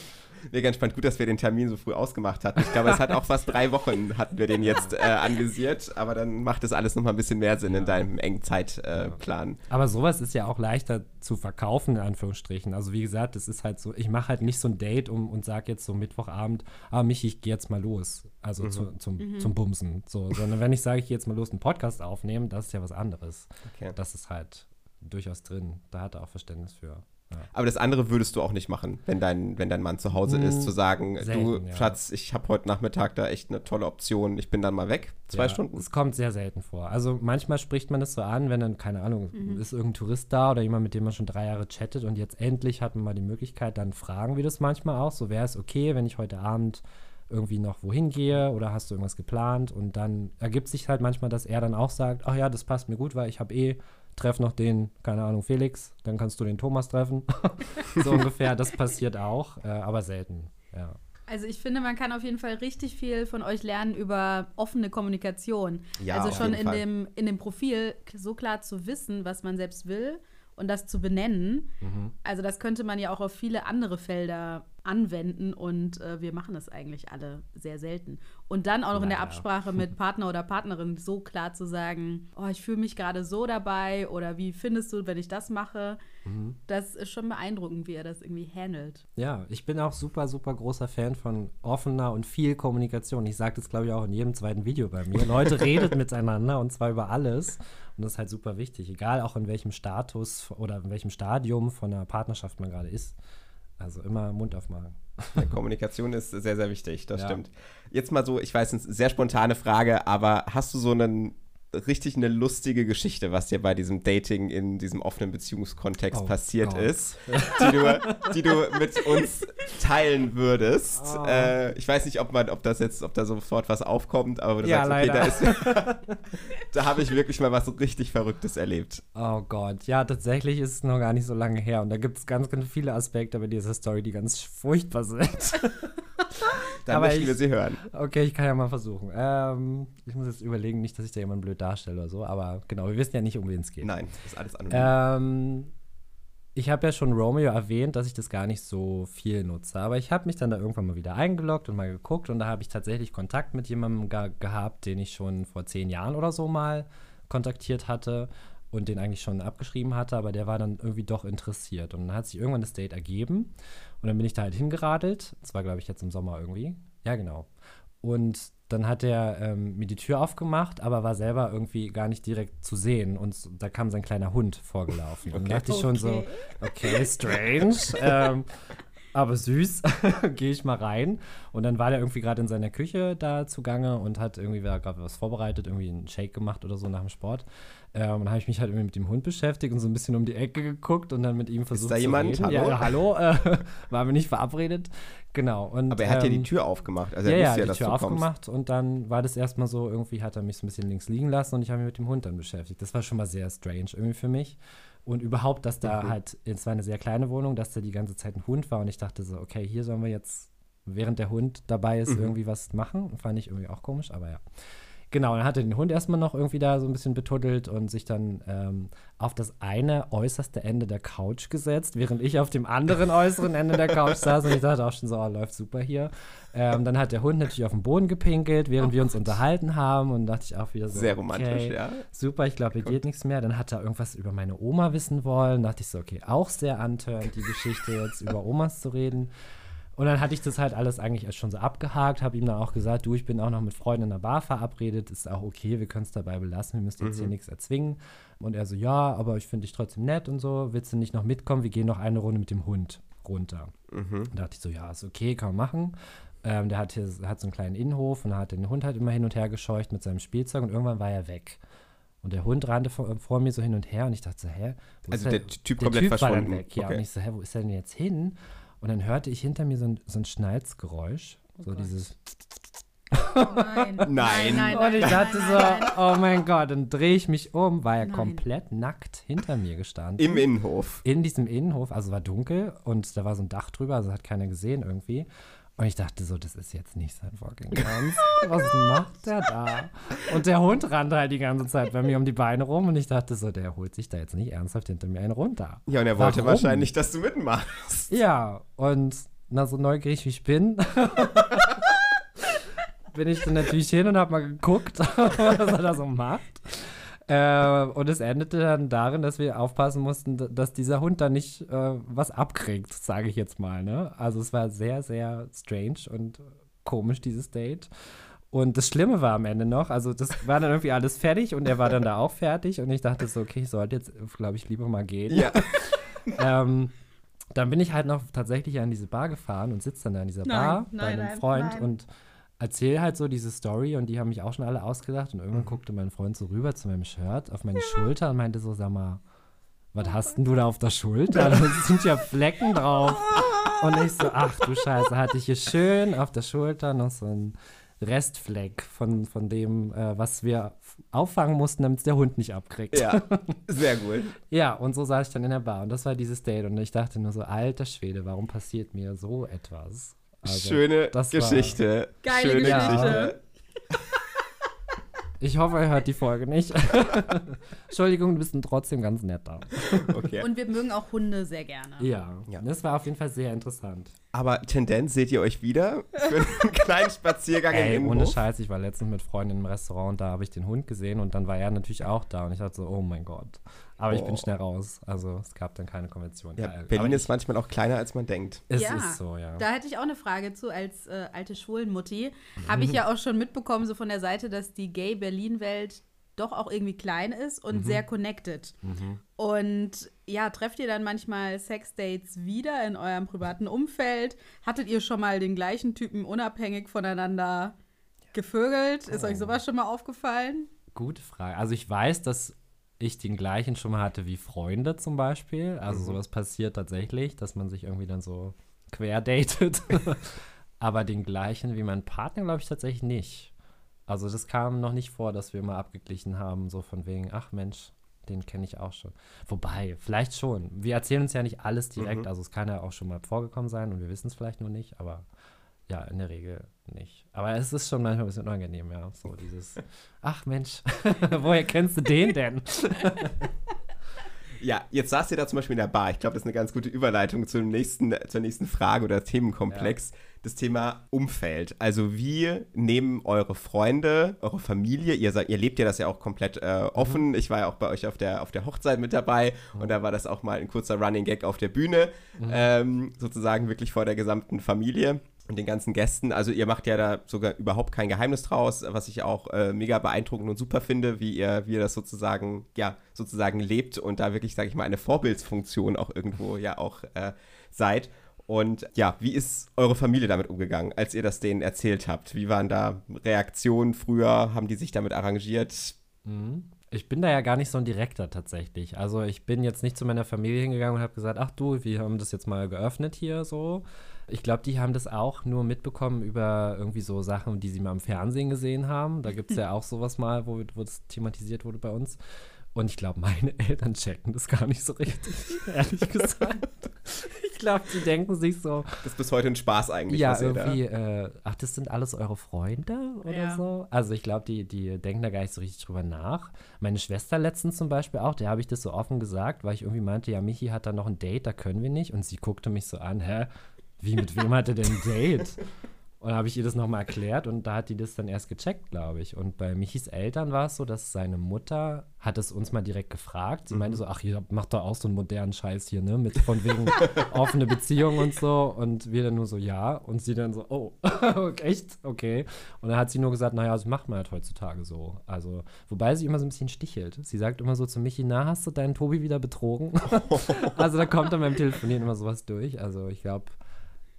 Nee, ganz spannend. Gut, dass wir den Termin so früh ausgemacht hatten. Ich glaube, es hat auch fast drei Wochen hatten wir den jetzt äh, anvisiert, aber dann macht das alles nochmal ein bisschen mehr Sinn in deinem engen Zeitplan. Äh. Aber sowas ist ja auch leichter zu verkaufen, in Anführungsstrichen. Also wie gesagt, es ist halt so, ich mache halt nicht so ein Date um, und sage jetzt so Mittwochabend, ah, Michi, ich gehe jetzt mal los. Also zu, zum, zum Bumsen. So, sondern wenn ich sage, ich gehe jetzt mal los, einen Podcast aufnehmen, das ist ja was anderes. Okay. Das ist halt durchaus drin. Da hat er auch Verständnis für. Ja. Aber das andere würdest du auch nicht machen, wenn dein, wenn dein Mann zu Hause ist, Hm, zu sagen, selten, du ja. Schatz, ich habe heute Nachmittag da echt eine tolle Option, ich bin dann mal weg, zwei ja, Stunden. Es kommt sehr selten vor. Also manchmal spricht man das so an, wenn dann, keine Ahnung, ist irgendein Tourist da oder jemand, mit dem man schon drei Jahre chattet und jetzt endlich hat man mal die Möglichkeit, dann fragen wir das manchmal auch. So wäre es okay, wenn ich heute Abend irgendwie noch wohin gehe oder hast du irgendwas geplant und dann ergibt sich halt manchmal, dass er dann auch sagt, ach ja, das passt mir gut, weil ich habe eh treff noch den, keine Ahnung, Felix, dann kannst du den Thomas treffen. so ungefähr, das passiert auch, äh, aber selten, ja. Also ich finde, man kann auf jeden Fall richtig viel von euch lernen über offene Kommunikation. Ja, also schon in Fall. dem, in dem Profil so klar zu wissen, was man selbst will und das zu benennen. Mhm. Also das könnte man ja auch auf viele andere Felder anwenden und äh, wir machen das eigentlich alle sehr selten. Und dann auch noch naja. in der Absprache mit Partner oder Partnerin so klar zu sagen, oh, ich fühle mich gerade so dabei oder wie findest du, wenn ich das mache? Mhm. Das ist schon beeindruckend, wie er das irgendwie handelt. Ja, ich bin auch super, super großer Fan von offener und viel Kommunikation. Ich sage das, glaube ich, auch in jedem zweiten Video bei mir. Leute redet miteinander und zwar über alles. Und das ist halt super wichtig, egal auch in welchem Status oder in welchem Stadium von einer Partnerschaft man gerade ist. Also immer Mund aufmachen. Ja, Kommunikation ist sehr, sehr wichtig, das ja. stimmt. Jetzt mal so, ich weiß, eine sehr spontane Frage, aber hast du so einen richtig eine lustige Geschichte, was dir bei diesem Dating in diesem offenen Beziehungskontext oh passiert Gott. ist, die du, die du mit uns teilen würdest. Oh. Äh, ich weiß nicht, ob man, ob das jetzt, ob da sofort was aufkommt, aber du ja, sagst, okay, da ist, da habe ich wirklich mal was richtig Verrücktes erlebt. Oh Gott, ja, tatsächlich ist es noch gar nicht so lange her und da gibt es ganz, ganz viele Aspekte bei dieser Story, die ganz furchtbar sind. Dann aber möchten ich, wir sie hören. Okay, ich kann ja mal versuchen. Ähm, ich muss jetzt überlegen, nicht, dass ich da jemanden blöd darstelle oder so, aber genau, wir wissen ja nicht, um wen es geht. Nein, das ist alles anonym. Ähm, ich habe ja schon Romeo erwähnt, dass ich das gar nicht so viel nutze. Aber ich habe mich dann da irgendwann mal wieder eingeloggt und mal geguckt und da habe ich tatsächlich Kontakt mit jemandem ge gehabt, den ich schon vor zehn Jahren oder so mal kontaktiert hatte und den eigentlich schon abgeschrieben hatte, aber der war dann irgendwie doch interessiert. Und dann hat sich irgendwann das Date ergeben und dann bin ich da halt hingeradelt. Das war, glaube ich, jetzt im Sommer irgendwie. Ja, genau. Und dann hat er ähm, mir die Tür aufgemacht, aber war selber irgendwie gar nicht direkt zu sehen. Und da kam sein kleiner Hund vorgelaufen. Und okay. dachte ich schon okay. so, okay, strange. ähm, aber süß, gehe ich mal rein. Und dann war der irgendwie gerade in seiner Küche da zugange und hat irgendwie gerade was vorbereitet, irgendwie einen Shake gemacht oder so nach dem Sport. Ähm, und dann habe ich mich halt irgendwie mit dem Hund beschäftigt und so ein bisschen um die Ecke geguckt und dann mit ihm versucht Ist da zu jemand? reden. Hallo? Ja, hallo, äh, waren wir nicht verabredet. Genau. Und, Aber er hat ähm, dir die Tür aufgemacht. Also er ja, ja, die Tür aufgemacht und dann war das erstmal so, irgendwie hat er mich so ein bisschen links liegen lassen und ich habe mich mit dem Hund dann beschäftigt. Das war schon mal sehr strange irgendwie für mich. Und überhaupt, dass da mhm. halt, es war eine sehr kleine Wohnung, dass da die ganze Zeit ein Hund war und ich dachte so, okay, hier sollen wir jetzt, während der Hund dabei ist, mhm. irgendwie was machen. Fand ich irgendwie auch komisch, aber ja. Genau, dann hat er den Hund erstmal noch irgendwie da so ein bisschen betuddelt und sich dann ähm, auf das eine äußerste Ende der Couch gesetzt, während ich auf dem anderen äußeren Ende der Couch saß und ich dachte auch schon so, oh, läuft super hier. Ähm, dann hat der Hund natürlich auf den Boden gepinkelt, während oh wir uns unterhalten haben und dachte ich auch wieder so, sehr romantisch, okay, ja. Super, ich glaube, hier geht nichts mehr. Dann hat er irgendwas über meine Oma wissen wollen, dachte ich so, okay, auch sehr antörend, die Geschichte jetzt über Omas zu reden. Und dann hatte ich das halt alles eigentlich erst schon so abgehakt, habe ihm dann auch gesagt, du, ich bin auch noch mit Freunden in der Bar verabredet, ist auch okay, wir können es dabei belassen, wir müssen jetzt mhm. hier nichts erzwingen. Und er so, ja, aber ich finde dich trotzdem nett und so, willst du nicht noch mitkommen? Wir gehen noch eine Runde mit dem Hund runter. Mhm. Da dachte ich so, ja, ist okay, kann man machen. Ähm, der hat hier hat so einen kleinen Innenhof und hat den Hund halt immer hin und her gescheucht mit seinem Spielzeug und irgendwann war er weg. Und der Hund rannte vor, vor, mir so hin und her und ich dachte so, hä? also der, der, Typ der komplett typ verschwunden. War dann weg, ja. Okay. Und ich so, hä, wo ist er denn jetzt hin? Und dann hörte ich hinter mir so ein, so ein Schnalzgeräusch. Oh so Gott. dieses. Nein. nein. nein. Und ich dachte so, oh mein Gott, dann drehe ich mich um, war er nein. komplett nackt hinter mir gestanden. Im Innenhof. In diesem Innenhof, also war dunkel und da war so ein Dach drüber, also hat keiner gesehen irgendwie. Und ich dachte so, das ist jetzt nicht sein fucking Ernst. Was macht der da? Und der Hund rannte halt die ganze Zeit bei mir um die Beine rum und ich dachte so, der holt sich da jetzt nicht ernsthaft hinter mir einen runter. Ja, und er wollte Warum? wahrscheinlich, dass du mitmachst. Ja, und na, so neugierig wie ich bin, bin ich dann natürlich hin und hab mal geguckt, was er da so macht. Äh, und es endete dann darin, dass wir aufpassen mussten, dass dieser Hund da nicht äh, was abkriegt, sage ich jetzt mal. Ne? Also es war sehr, sehr strange und komisch, dieses Date. Und das Schlimme war am Ende noch, also das war dann irgendwie alles fertig und er war dann da auch fertig und ich dachte so, okay, ich sollte jetzt, glaube ich, lieber mal gehen. Ja. ähm, dann bin ich halt noch tatsächlich an diese Bar gefahren und sitze dann da in dieser nein, Bar nein, bei einem nein, Freund und erzähle halt so diese Story und die haben mich auch schon alle ausgedacht und irgendwann mhm. guckte mein Freund so rüber zu meinem Shirt auf meine ja. Schulter und meinte so, sag mal, was oh hast denn du da auf der Schulter? Da sind ja Flecken drauf. Und ich so, ach du Scheiße, hatte ich hier schön auf der Schulter noch so ein Restfleck von, von dem, äh, was wir auffangen mussten, damit der Hund nicht abkriegt. Ja, sehr gut. ja, und so saß ich dann in der Bar und das war dieses Date und ich dachte nur so, alter Schwede, warum passiert mir so etwas? Also, Schöne Geschichte. Geile Schöne Geschichte. Ich hoffe, er hört die Folge nicht. Entschuldigung, du bist trotzdem ganz netter. Okay. Und wir mögen auch Hunde sehr gerne. Ja, ja, das war auf jeden Fall sehr interessant. Aber Tendenz seht ihr euch wieder für einen kleinen Spaziergang Ey, im ohne Scheiß, ich war letztens mit Freunden im Restaurant und da habe ich den Hund gesehen und dann war er natürlich auch da und ich dachte so, oh mein Gott. Aber oh. ich bin oh. schnell raus. Also es gab dann keine Konvention. Ja, Berlin ist manchmal auch kleiner, als man denkt. Es ja, ist so, ja. Da hätte ich auch eine Frage zu als äh, alte Schwulenmutti. Habe ich ja auch schon mitbekommen, so von der Seite, dass die Gay-Berlin-Welt doch auch irgendwie klein ist und mhm. sehr connected. Mhm. Und ja, trefft ihr dann manchmal Sexdates wieder in eurem privaten Umfeld? Hattet ihr schon mal den gleichen Typen unabhängig voneinander gevögelt? Ist oh. euch sowas schon mal aufgefallen? Gute Frage. Also ich weiß, dass ich den gleichen schon mal hatte wie Freunde zum Beispiel. Also mhm. sowas passiert tatsächlich, dass man sich irgendwie dann so quer datet. Aber den gleichen wie mein Partner glaube ich tatsächlich nicht. Also das kam noch nicht vor, dass wir mal abgeglichen haben, so von wegen, ach Mensch, den kenne ich auch schon. Wobei, vielleicht schon. Wir erzählen uns ja nicht alles direkt, mhm. also es kann ja auch schon mal vorgekommen sein und wir wissen es vielleicht nur nicht, aber ja, in der Regel nicht. Aber es ist schon manchmal ein bisschen unangenehm, ja. So dieses, ach Mensch, woher kennst du den denn? Ja, jetzt saßt ihr da zum Beispiel in der Bar. Ich glaube, das ist eine ganz gute Überleitung zum nächsten, zur nächsten Frage oder Themenkomplex. Ja. Das Thema Umfeld. Also wie nehmen eure Freunde, eure Familie, ihr, ihr lebt ja das ja auch komplett äh, offen. Mhm. Ich war ja auch bei euch auf der, auf der Hochzeit mit dabei mhm. und da war das auch mal ein kurzer Running Gag auf der Bühne, mhm. ähm, sozusagen wirklich vor der gesamten Familie und den ganzen Gästen. Also ihr macht ja da sogar überhaupt kein Geheimnis draus, was ich auch äh, mega beeindruckend und super finde, wie ihr, wie ihr das sozusagen, ja, sozusagen lebt und da wirklich, sage ich mal, eine Vorbildsfunktion auch irgendwo ja auch äh, seid. Und ja, wie ist eure Familie damit umgegangen, als ihr das denen erzählt habt? Wie waren da Reaktionen früher? Haben die sich damit arrangiert? Mhm. Ich bin da ja gar nicht so ein Direkter tatsächlich. Also ich bin jetzt nicht zu meiner Familie hingegangen und habe gesagt, ach du, wir haben das jetzt mal geöffnet hier so. Ich glaube, die haben das auch nur mitbekommen über irgendwie so Sachen, die sie mal im Fernsehen gesehen haben. Da gibt es ja auch sowas mal, wo, wo das thematisiert wurde bei uns. Und ich glaube, meine Eltern checken das gar nicht so richtig, ehrlich gesagt. Ich glaube, die denken sich so. Das ist bis heute ein Spaß eigentlich. Ja, irgendwie, äh, ach, das sind alles eure Freunde oder ja. so. Also ich glaube, die, die denken da gar nicht so richtig drüber nach. Meine Schwester letztens zum Beispiel auch, der habe ich das so offen gesagt, weil ich irgendwie meinte, ja, Michi hat da noch ein Date, da können wir nicht. Und sie guckte mich so an, hä, wie, mit wem hat er denn ein Date? Und habe ich ihr das nochmal erklärt und da hat die das dann erst gecheckt, glaube ich. Und bei Michis Eltern war es so, dass seine Mutter hat es uns mal direkt gefragt. Sie mhm. meinte so, ach, ihr macht doch auch so einen modernen Scheiß hier, ne? Mit von wegen offene Beziehung und so. Und wir dann nur so, ja. Und sie dann so, oh, echt? Okay. Und dann hat sie nur gesagt, naja, das macht man halt heutzutage so. Also, wobei sie immer so ein bisschen stichelt. Sie sagt immer so zu Michi, na, hast du deinen Tobi wieder betrogen? also da kommt dann beim Telefonieren immer sowas durch. Also ich glaube,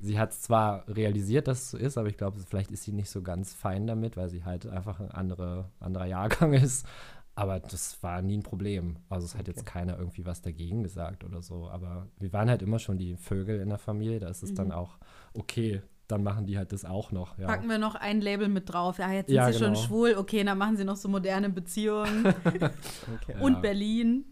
sie hat zwar realisiert, dass es so ist, aber ich glaube, vielleicht ist sie nicht so ganz fein damit, weil sie halt einfach ein andere, anderer Jahrgang ist. Aber das war nie ein Problem. Also es hat okay. jetzt keiner irgendwie was dagegen gesagt oder so. Aber wir waren halt immer schon die Vögel in der Familie. Da ist es mhm. dann auch okay. Dann machen die halt das auch noch. Ja. Packen wir noch ein Label mit drauf. Ja, jetzt sind ja, sie genau. schon schwul. Okay, dann machen sie noch so moderne Beziehungen. okay. Und ja. Berlin.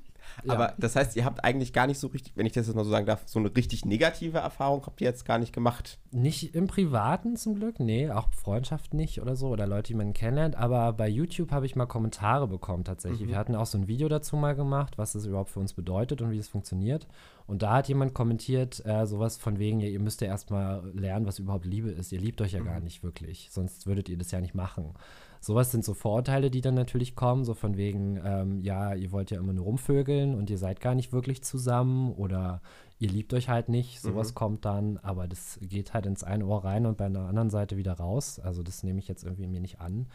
Aber das heißt, ihr habt eigentlich gar nicht so richtig, wenn ich das jetzt mal so sagen darf, so eine richtig negative Erfahrung habt ihr jetzt gar nicht gemacht. Nicht im Privaten zum Glück, nee, auch Freundschaft nicht oder so oder Leute, die man kennenlernt. Aber bei YouTube habe ich mal Kommentare bekommen tatsächlich. Mhm. Wir hatten auch so ein Video dazu mal gemacht, was das überhaupt für uns bedeutet und wie es funktioniert. Und da hat jemand kommentiert, äh, sowas von wegen, ja, ihr müsst ja erstmal lernen, was überhaupt Liebe ist. Ihr liebt euch ja mhm. gar nicht wirklich, sonst würdet ihr das ja nicht machen. Sowas sind so Vorurteile, die dann natürlich kommen, so von wegen, ähm, ja, ihr wollt ja immer nur rumvögeln und ihr seid gar nicht wirklich zusammen oder ihr liebt euch halt nicht. Sowas mhm. kommt dann, aber das geht halt ins eine Ohr rein und bei einer anderen Seite wieder raus. Also das nehme ich jetzt irgendwie mir nicht an.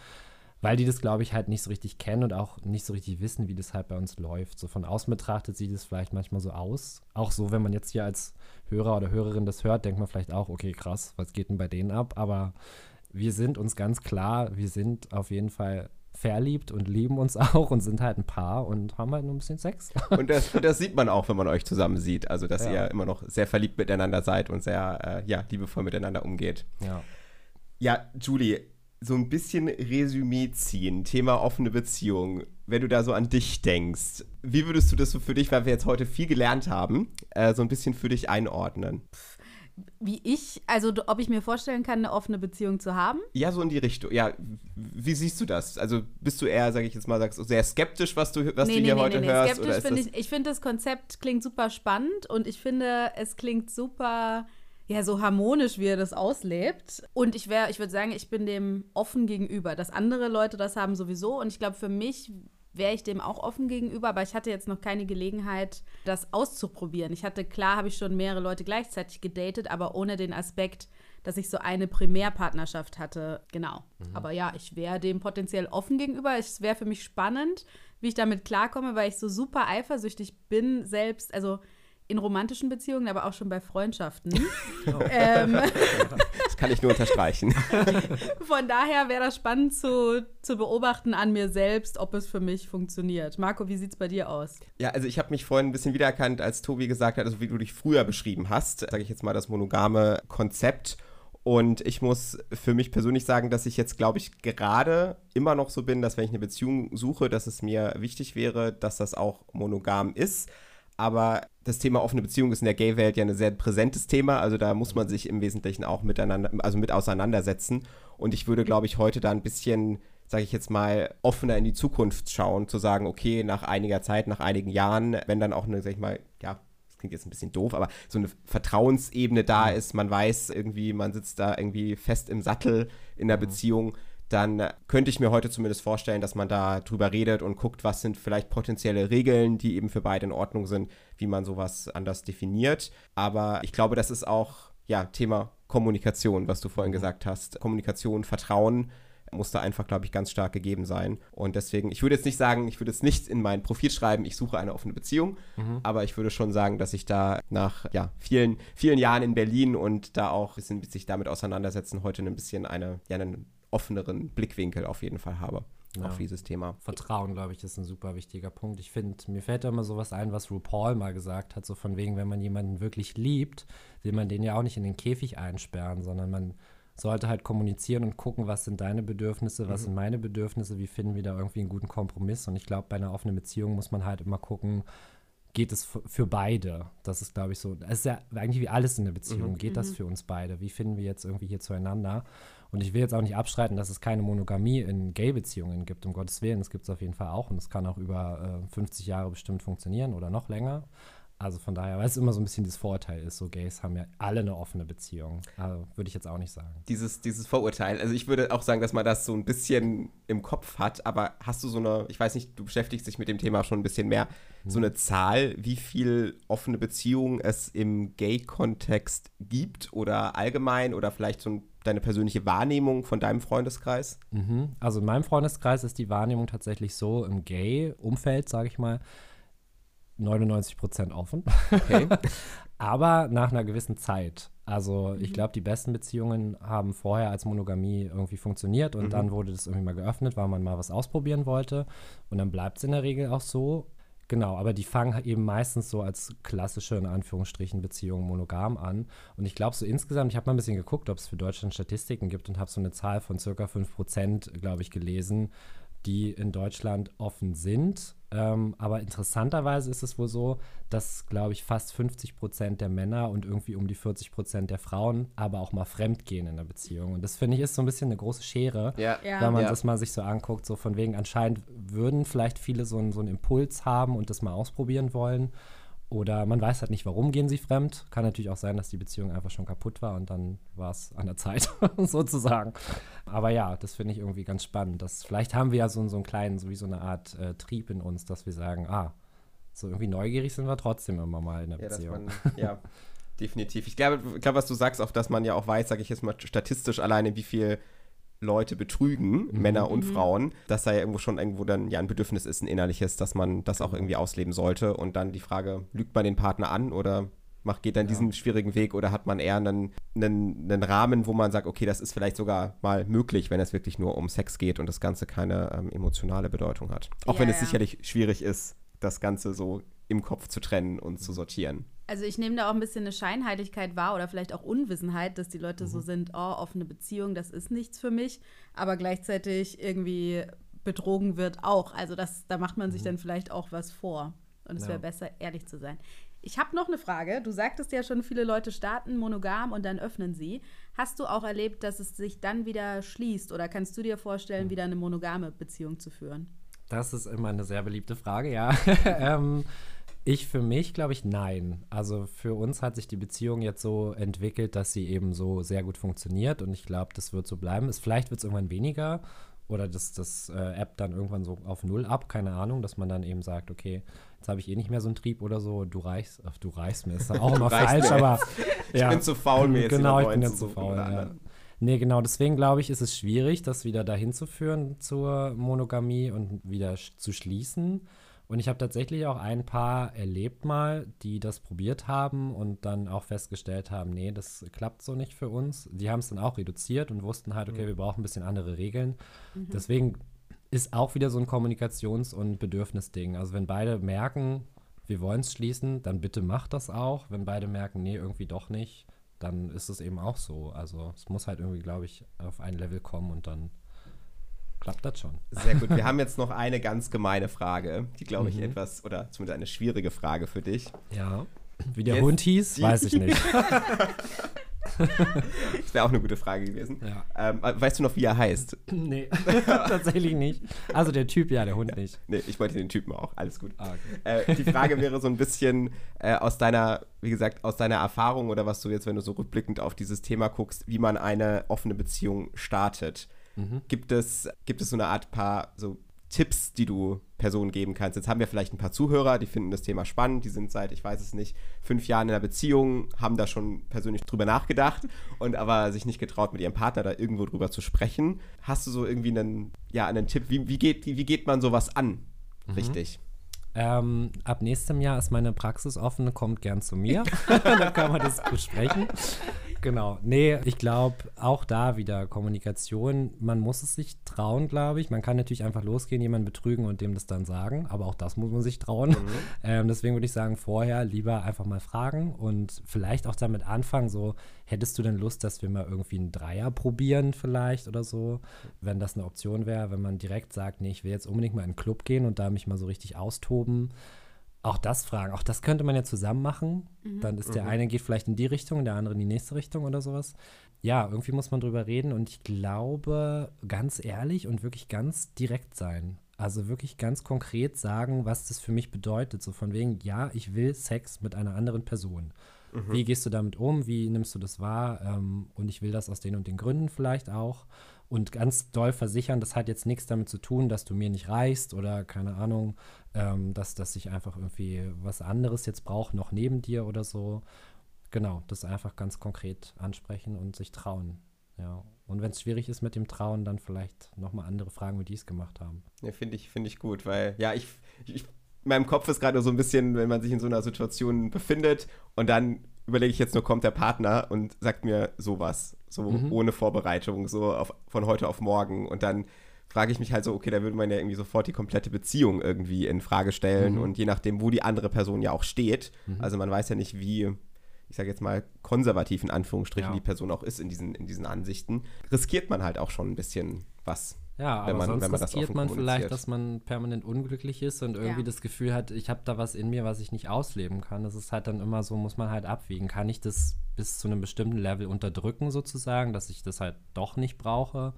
Weil die das, glaube ich, halt nicht so richtig kennen und auch nicht so richtig wissen, wie das halt bei uns läuft. So von außen betrachtet sieht es vielleicht manchmal so aus. Auch so, wenn man jetzt hier als Hörer oder Hörerin das hört, denkt man vielleicht auch, okay, krass, was geht denn bei denen ab? Aber wir sind uns ganz klar, wir sind auf jeden Fall verliebt und lieben uns auch und sind halt ein Paar und haben halt nur ein bisschen Sex. Und das, und das sieht man auch, wenn man euch zusammen sieht. Also, dass ja. ihr immer noch sehr verliebt miteinander seid und sehr, äh, ja, liebevoll miteinander umgeht. Ja. Ja, Julie, so ein bisschen Resümee ziehen, Thema offene Beziehung. Wenn du da so an dich denkst, wie würdest du das so für dich, weil wir jetzt heute viel gelernt haben, äh, so ein bisschen für dich einordnen? Wie ich, also ob ich mir vorstellen kann, eine offene Beziehung zu haben? Ja, so in die Richtung. Ja, wie siehst du das? Also bist du eher, sage ich jetzt mal, sagst sehr skeptisch, was du, was nee, du hier nee, heute nee, hörst? Skeptisch finde ich, ich finde das Konzept klingt super spannend und ich finde, es klingt super ja, so harmonisch, wie er das auslebt. Und ich wäre, ich würde sagen, ich bin dem offen gegenüber. Dass andere Leute das haben sowieso. Und ich glaube, für mich wäre ich dem auch offen gegenüber, aber ich hatte jetzt noch keine Gelegenheit, das auszuprobieren. Ich hatte, klar, habe ich schon mehrere Leute gleichzeitig gedatet, aber ohne den Aspekt, dass ich so eine Primärpartnerschaft hatte. Genau. Mhm. Aber ja, ich wäre dem potenziell offen gegenüber. Es wäre für mich spannend, wie ich damit klarkomme, weil ich so super eifersüchtig bin, selbst, also in romantischen Beziehungen, aber auch schon bei Freundschaften. Oh. Ähm, das kann ich nur unterstreichen. Von daher wäre das spannend zu, zu beobachten an mir selbst, ob es für mich funktioniert. Marco, wie sieht es bei dir aus? Ja, also ich habe mich vorhin ein bisschen wiedererkannt, als Tobi gesagt hat, also wie du dich früher beschrieben hast, sage ich jetzt mal das monogame Konzept. Und ich muss für mich persönlich sagen, dass ich jetzt, glaube ich, gerade immer noch so bin, dass wenn ich eine Beziehung suche, dass es mir wichtig wäre, dass das auch monogam ist. Aber das Thema offene Beziehung ist in der Gay-Welt ja ein sehr präsentes Thema. Also da muss man sich im Wesentlichen auch miteinander, also mit auseinandersetzen. Und ich würde, glaube ich, heute da ein bisschen, sage ich jetzt mal, offener in die Zukunft schauen, zu sagen, okay, nach einiger Zeit, nach einigen Jahren, wenn dann auch eine, sag ich mal, ja, das klingt jetzt ein bisschen doof, aber so eine Vertrauensebene da ist, man weiß irgendwie, man sitzt da irgendwie fest im Sattel in der mhm. Beziehung dann könnte ich mir heute zumindest vorstellen, dass man da drüber redet und guckt, was sind vielleicht potenzielle Regeln, die eben für beide in Ordnung sind, wie man sowas anders definiert. Aber ich glaube, das ist auch ja Thema Kommunikation, was du vorhin mhm. gesagt hast. Kommunikation, Vertrauen muss da einfach, glaube ich, ganz stark gegeben sein. Und deswegen, ich würde jetzt nicht sagen, ich würde jetzt nicht in mein Profil schreiben, ich suche eine offene Beziehung, mhm. aber ich würde schon sagen, dass ich da nach ja, vielen, vielen Jahren in Berlin und da auch ein bisschen sich damit auseinandersetzen, heute ein bisschen eine, ja, einen offeneren Blickwinkel auf jeden Fall habe ja. auf dieses Thema. Vertrauen, glaube ich, ist ein super wichtiger Punkt. Ich finde, mir fällt da immer sowas ein, was RuPaul mal gesagt hat, so von wegen, wenn man jemanden wirklich liebt, will man den ja auch nicht in den Käfig einsperren, sondern man sollte halt kommunizieren und gucken, was sind deine Bedürfnisse, was mhm. sind meine Bedürfnisse, wie finden wir da irgendwie einen guten Kompromiss. Und ich glaube, bei einer offenen Beziehung muss man halt immer gucken, geht es für beide? Das ist, glaube ich, so. Es ist ja eigentlich wie alles in der Beziehung. Mhm. Geht das mhm. für uns beide? Wie finden wir jetzt irgendwie hier zueinander? Und ich will jetzt auch nicht abstreiten, dass es keine Monogamie in Gay-Beziehungen gibt, um Gottes Willen. Das gibt es auf jeden Fall auch und es kann auch über äh, 50 Jahre bestimmt funktionieren oder noch länger. Also von daher, weil es immer so ein bisschen dieses Vorurteil ist, so Gays haben ja alle eine offene Beziehung. Also würde ich jetzt auch nicht sagen. Dieses, dieses Vorurteil, also ich würde auch sagen, dass man das so ein bisschen im Kopf hat, aber hast du so eine, ich weiß nicht, du beschäftigst dich mit dem Thema schon ein bisschen mehr, hm. so eine Zahl, wie viel offene Beziehungen es im Gay-Kontext gibt oder allgemein oder vielleicht so ein deine persönliche Wahrnehmung von deinem Freundeskreis? Mhm. Also in meinem Freundeskreis ist die Wahrnehmung tatsächlich so im Gay-Umfeld, sage ich mal, 99 Prozent offen. Okay. Aber nach einer gewissen Zeit. Also ich mhm. glaube, die besten Beziehungen haben vorher als Monogamie irgendwie funktioniert und mhm. dann wurde das irgendwie mal geöffnet, weil man mal was ausprobieren wollte. Und dann bleibt es in der Regel auch so. Genau, aber die fangen eben meistens so als klassische, in Anführungsstrichen, Beziehungen monogam an. Und ich glaube, so insgesamt, ich habe mal ein bisschen geguckt, ob es für Deutschland Statistiken gibt und habe so eine Zahl von circa 5%, glaube ich, gelesen, die in Deutschland offen sind. Ähm, aber interessanterweise ist es wohl so, dass, glaube ich, fast 50 Prozent der Männer und irgendwie um die 40 Prozent der Frauen aber auch mal fremd gehen in der Beziehung. Und das finde ich ist so ein bisschen eine große Schere, ja. Ja. wenn man ja. das mal sich so anguckt. So von wegen, anscheinend würden vielleicht viele so, ein, so einen Impuls haben und das mal ausprobieren wollen. Oder man weiß halt nicht, warum gehen sie fremd. Kann natürlich auch sein, dass die Beziehung einfach schon kaputt war und dann war es an der Zeit, sozusagen. Aber ja, das finde ich irgendwie ganz spannend. Dass, vielleicht haben wir ja so, so einen kleinen, so wie so eine Art äh, Trieb in uns, dass wir sagen, ah, so irgendwie neugierig sind wir trotzdem immer mal in der ja, Beziehung. Man, ja, definitiv. Ich glaube, ich glaube, was du sagst, auf dass man ja auch weiß, sage ich jetzt mal statistisch alleine, wie viel Leute betrügen, mhm. Männer und mhm. Frauen, dass da ja irgendwo schon irgendwo dann ja ein Bedürfnis ist, ein innerliches, dass man das auch irgendwie ausleben sollte. Und dann die Frage, lügt man den Partner an oder macht, geht dann ja. diesen schwierigen Weg oder hat man eher einen, einen, einen, Rahmen, wo man sagt, okay, das ist vielleicht sogar mal möglich, wenn es wirklich nur um Sex geht und das Ganze keine ähm, emotionale Bedeutung hat. Auch ja, wenn es ja. sicherlich schwierig ist, das Ganze so im Kopf zu trennen und zu sortieren. Also ich nehme da auch ein bisschen eine Scheinheiligkeit wahr oder vielleicht auch Unwissenheit, dass die Leute mhm. so sind, oh, offene Beziehung, das ist nichts für mich, aber gleichzeitig irgendwie betrogen wird auch. Also das, da macht man sich mhm. dann vielleicht auch was vor. Und es ja. wäre besser, ehrlich zu sein. Ich habe noch eine Frage. Du sagtest ja schon, viele Leute starten monogam und dann öffnen sie. Hast du auch erlebt, dass es sich dann wieder schließt? Oder kannst du dir vorstellen, wieder eine monogame Beziehung zu führen? Das ist immer eine sehr beliebte Frage, ja. ähm, ich für mich glaube ich nein. Also für uns hat sich die Beziehung jetzt so entwickelt, dass sie eben so sehr gut funktioniert und ich glaube, das wird so bleiben. Es, vielleicht wird es irgendwann weniger oder das, das äh, App dann irgendwann so auf Null ab, keine Ahnung, dass man dann eben sagt, okay, jetzt habe ich eh nicht mehr so einen Trieb oder so, du reichst, ach, du reichst mir, ist auch immer falsch, aber ich bin zu faul, mir jetzt Genau, ich bin jetzt zu faul, ja. Nee, genau, deswegen glaube ich, ist es schwierig, das wieder dahin zu führen zur Monogamie und wieder sch zu schließen. Und ich habe tatsächlich auch ein paar erlebt mal, die das probiert haben und dann auch festgestellt haben, nee, das klappt so nicht für uns. Die haben es dann auch reduziert und wussten halt, okay, mhm. wir brauchen ein bisschen andere Regeln. Mhm. Deswegen ist auch wieder so ein Kommunikations- und Bedürfnisding. Also wenn beide merken, wir wollen es schließen, dann bitte macht das auch. Wenn beide merken, nee, irgendwie doch nicht, dann ist es eben auch so. Also es muss halt irgendwie, glaube ich, auf ein Level kommen und dann klappt das schon. Sehr gut. Wir haben jetzt noch eine ganz gemeine Frage, die, glaube ich, mhm. etwas, oder zumindest eine schwierige Frage für dich. Ja. Wie der jetzt Hund hieß, weiß ich nicht. das wäre auch eine gute Frage gewesen. Ja. Ähm, weißt du noch, wie er heißt? Nee, tatsächlich nicht. Also der Typ, ja, der Hund ja. nicht. Nee, ich wollte den Typen auch. Alles gut. Ah, okay. äh, die Frage wäre so ein bisschen äh, aus deiner, wie gesagt, aus deiner Erfahrung oder was du jetzt, wenn du so rückblickend auf dieses Thema guckst, wie man eine offene Beziehung startet. Mhm. Gibt, es, gibt es so eine Art paar so Tipps, die du Personen geben kannst? Jetzt haben wir vielleicht ein paar Zuhörer, die finden das Thema spannend, die sind seit, ich weiß es nicht, fünf Jahren in einer Beziehung, haben da schon persönlich drüber nachgedacht und aber sich nicht getraut, mit ihrem Partner da irgendwo drüber zu sprechen. Hast du so irgendwie einen, ja, einen Tipp, wie, wie, geht, wie, wie geht man sowas an? Mhm. Richtig. Ähm, ab nächstem Jahr ist meine Praxis offen, kommt gern zu mir. Dann kann man das besprechen. Genau. Nee, ich glaube, auch da wieder Kommunikation. Man muss es sich trauen, glaube ich. Man kann natürlich einfach losgehen, jemanden betrügen und dem das dann sagen. Aber auch das muss man sich trauen. Mhm. Ähm, deswegen würde ich sagen, vorher lieber einfach mal fragen und vielleicht auch damit anfangen, so, hättest du denn Lust, dass wir mal irgendwie einen Dreier probieren vielleicht oder so? Wenn das eine Option wäre, wenn man direkt sagt, nee, ich will jetzt unbedingt mal in einen Club gehen und da mich mal so richtig austoben auch das fragen. Auch das könnte man ja zusammen machen. Mhm. Dann ist der mhm. eine geht vielleicht in die Richtung, der andere in die nächste Richtung oder sowas. Ja, irgendwie muss man drüber reden und ich glaube, ganz ehrlich und wirklich ganz direkt sein. Also wirklich ganz konkret sagen, was das für mich bedeutet. So von wegen, ja, ich will Sex mit einer anderen Person. Mhm. Wie gehst du damit um? Wie nimmst du das wahr? Ähm, und ich will das aus den und den Gründen vielleicht auch und ganz doll versichern, das hat jetzt nichts damit zu tun, dass du mir nicht reichst oder keine Ahnung, ähm, dass, dass ich einfach irgendwie was anderes jetzt brauche, noch neben dir oder so. Genau, das einfach ganz konkret ansprechen und sich trauen. Ja. Und wenn es schwierig ist mit dem Trauen, dann vielleicht nochmal andere fragen, wie die es gemacht haben. Ja, finde ich, find ich gut, weil ja, ich, ich in meinem Kopf ist gerade so ein bisschen, wenn man sich in so einer Situation befindet und dann überlege ich jetzt nur, kommt der Partner und sagt mir sowas, so mhm. ohne Vorbereitung, so auf, von heute auf morgen. Und dann frage ich mich halt so, okay, da würde man ja irgendwie sofort die komplette Beziehung irgendwie in Frage stellen. Mhm. Und je nachdem, wo die andere Person ja auch steht, mhm. also man weiß ja nicht, wie, ich sage jetzt mal, konservativ in Anführungsstrichen ja. die Person auch ist in diesen, in diesen Ansichten, riskiert man halt auch schon ein bisschen was. Ja, aber man, sonst riskiert man vielleicht, dass man permanent unglücklich ist und irgendwie ja. das Gefühl hat, ich habe da was in mir, was ich nicht ausleben kann. Das ist halt dann immer so, muss man halt abwiegen. Kann ich das bis zu einem bestimmten Level unterdrücken sozusagen, dass ich das halt doch nicht brauche?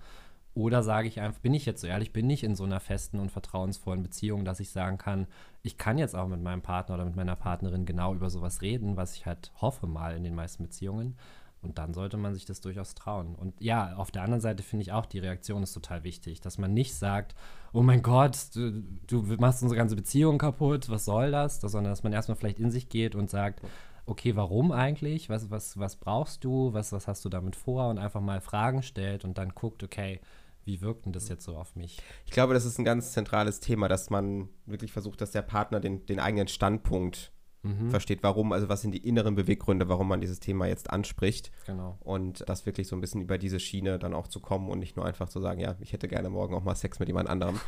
Oder sage ich einfach, bin ich jetzt so ehrlich, bin ich in so einer festen und vertrauensvollen Beziehung, dass ich sagen kann, ich kann jetzt auch mit meinem Partner oder mit meiner Partnerin genau über sowas reden, was ich halt hoffe mal in den meisten Beziehungen. Und dann sollte man sich das durchaus trauen. Und ja, auf der anderen Seite finde ich auch, die Reaktion ist total wichtig, dass man nicht sagt, oh mein Gott, du, du machst unsere ganze Beziehung kaputt, was soll das? Sondern dass man erstmal vielleicht in sich geht und sagt, okay, warum eigentlich? Was, was, was brauchst du? Was, was hast du damit vor? Und einfach mal Fragen stellt und dann guckt, okay, wie wirkt denn das jetzt so auf mich? Ich glaube, das ist ein ganz zentrales Thema, dass man wirklich versucht, dass der Partner den, den eigenen Standpunkt mhm. versteht, warum, also was sind die inneren Beweggründe, warum man dieses Thema jetzt anspricht. Genau. Und das wirklich so ein bisschen über diese Schiene dann auch zu kommen und nicht nur einfach zu sagen, ja, ich hätte gerne morgen auch mal Sex mit jemand anderem.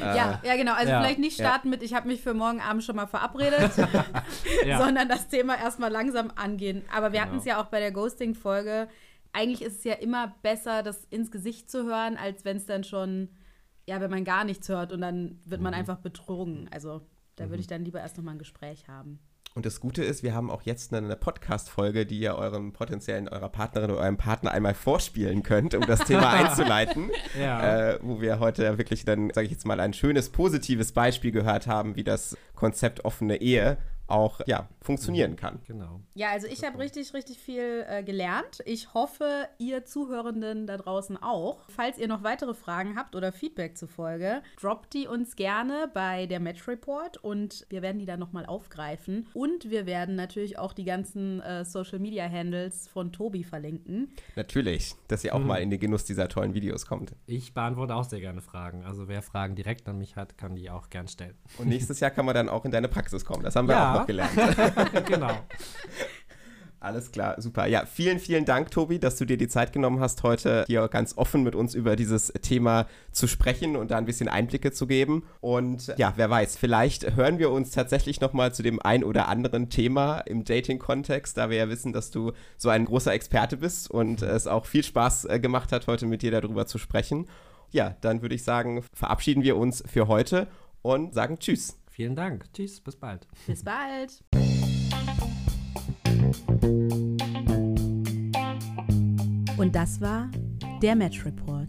äh, ja, ja, genau. Also ja. vielleicht nicht starten ja. mit, ich habe mich für morgen Abend schon mal verabredet, sondern das Thema erstmal langsam angehen. Aber wir genau. hatten es ja auch bei der Ghosting-Folge. Eigentlich ist es ja immer besser, das ins Gesicht zu hören, als wenn es dann schon, ja, wenn man gar nichts hört und dann wird man mhm. einfach betrogen. Also da mhm. würde ich dann lieber erst noch mal ein Gespräch haben. Und das Gute ist, wir haben auch jetzt eine Podcast-Folge, die ihr eurem potenziellen, eurer Partnerin oder eurem Partner einmal vorspielen könnt, um das Thema einzuleiten. Ja. Äh, wo wir heute wirklich dann, sage ich jetzt mal, ein schönes, positives Beispiel gehört haben, wie das Konzept offene Ehe auch ja, funktionieren kann. Genau. Ja, also ich habe richtig, richtig viel äh, gelernt. Ich hoffe, ihr Zuhörenden da draußen auch. Falls ihr noch weitere Fragen habt oder Feedback zur Folge, droppt die uns gerne bei der Match Report und wir werden die dann nochmal aufgreifen. Und wir werden natürlich auch die ganzen äh, Social Media Handles von Tobi verlinken. Natürlich, dass ihr auch Mhm. mal in den Genuss dieser tollen Videos kommt. Ich beantworte auch sehr gerne Fragen. Also wer Fragen direkt an mich hat, kann die auch gern stellen. Und nächstes Jahr kann man dann auch in deine Praxis kommen. Das haben wir Ja. auch noch gelernt. genau. Alles klar, super. Ja, vielen, vielen Dank, Tobi, dass du dir die Zeit genommen hast, heute hier ganz offen mit uns über dieses Thema zu sprechen und da ein bisschen Einblicke zu geben. Und ja, wer weiß, vielleicht hören wir uns tatsächlich nochmal zu dem ein oder anderen Thema im Dating-Kontext, da wir ja wissen, dass du so ein großer Experte bist und es auch viel Spaß äh, gemacht hat, heute mit dir darüber zu sprechen. Ja, dann würde ich sagen, verabschieden wir uns für heute und sagen Tschüss. Vielen Dank. Tschüss, bis bald. Bis bald. Und das war der Match Report.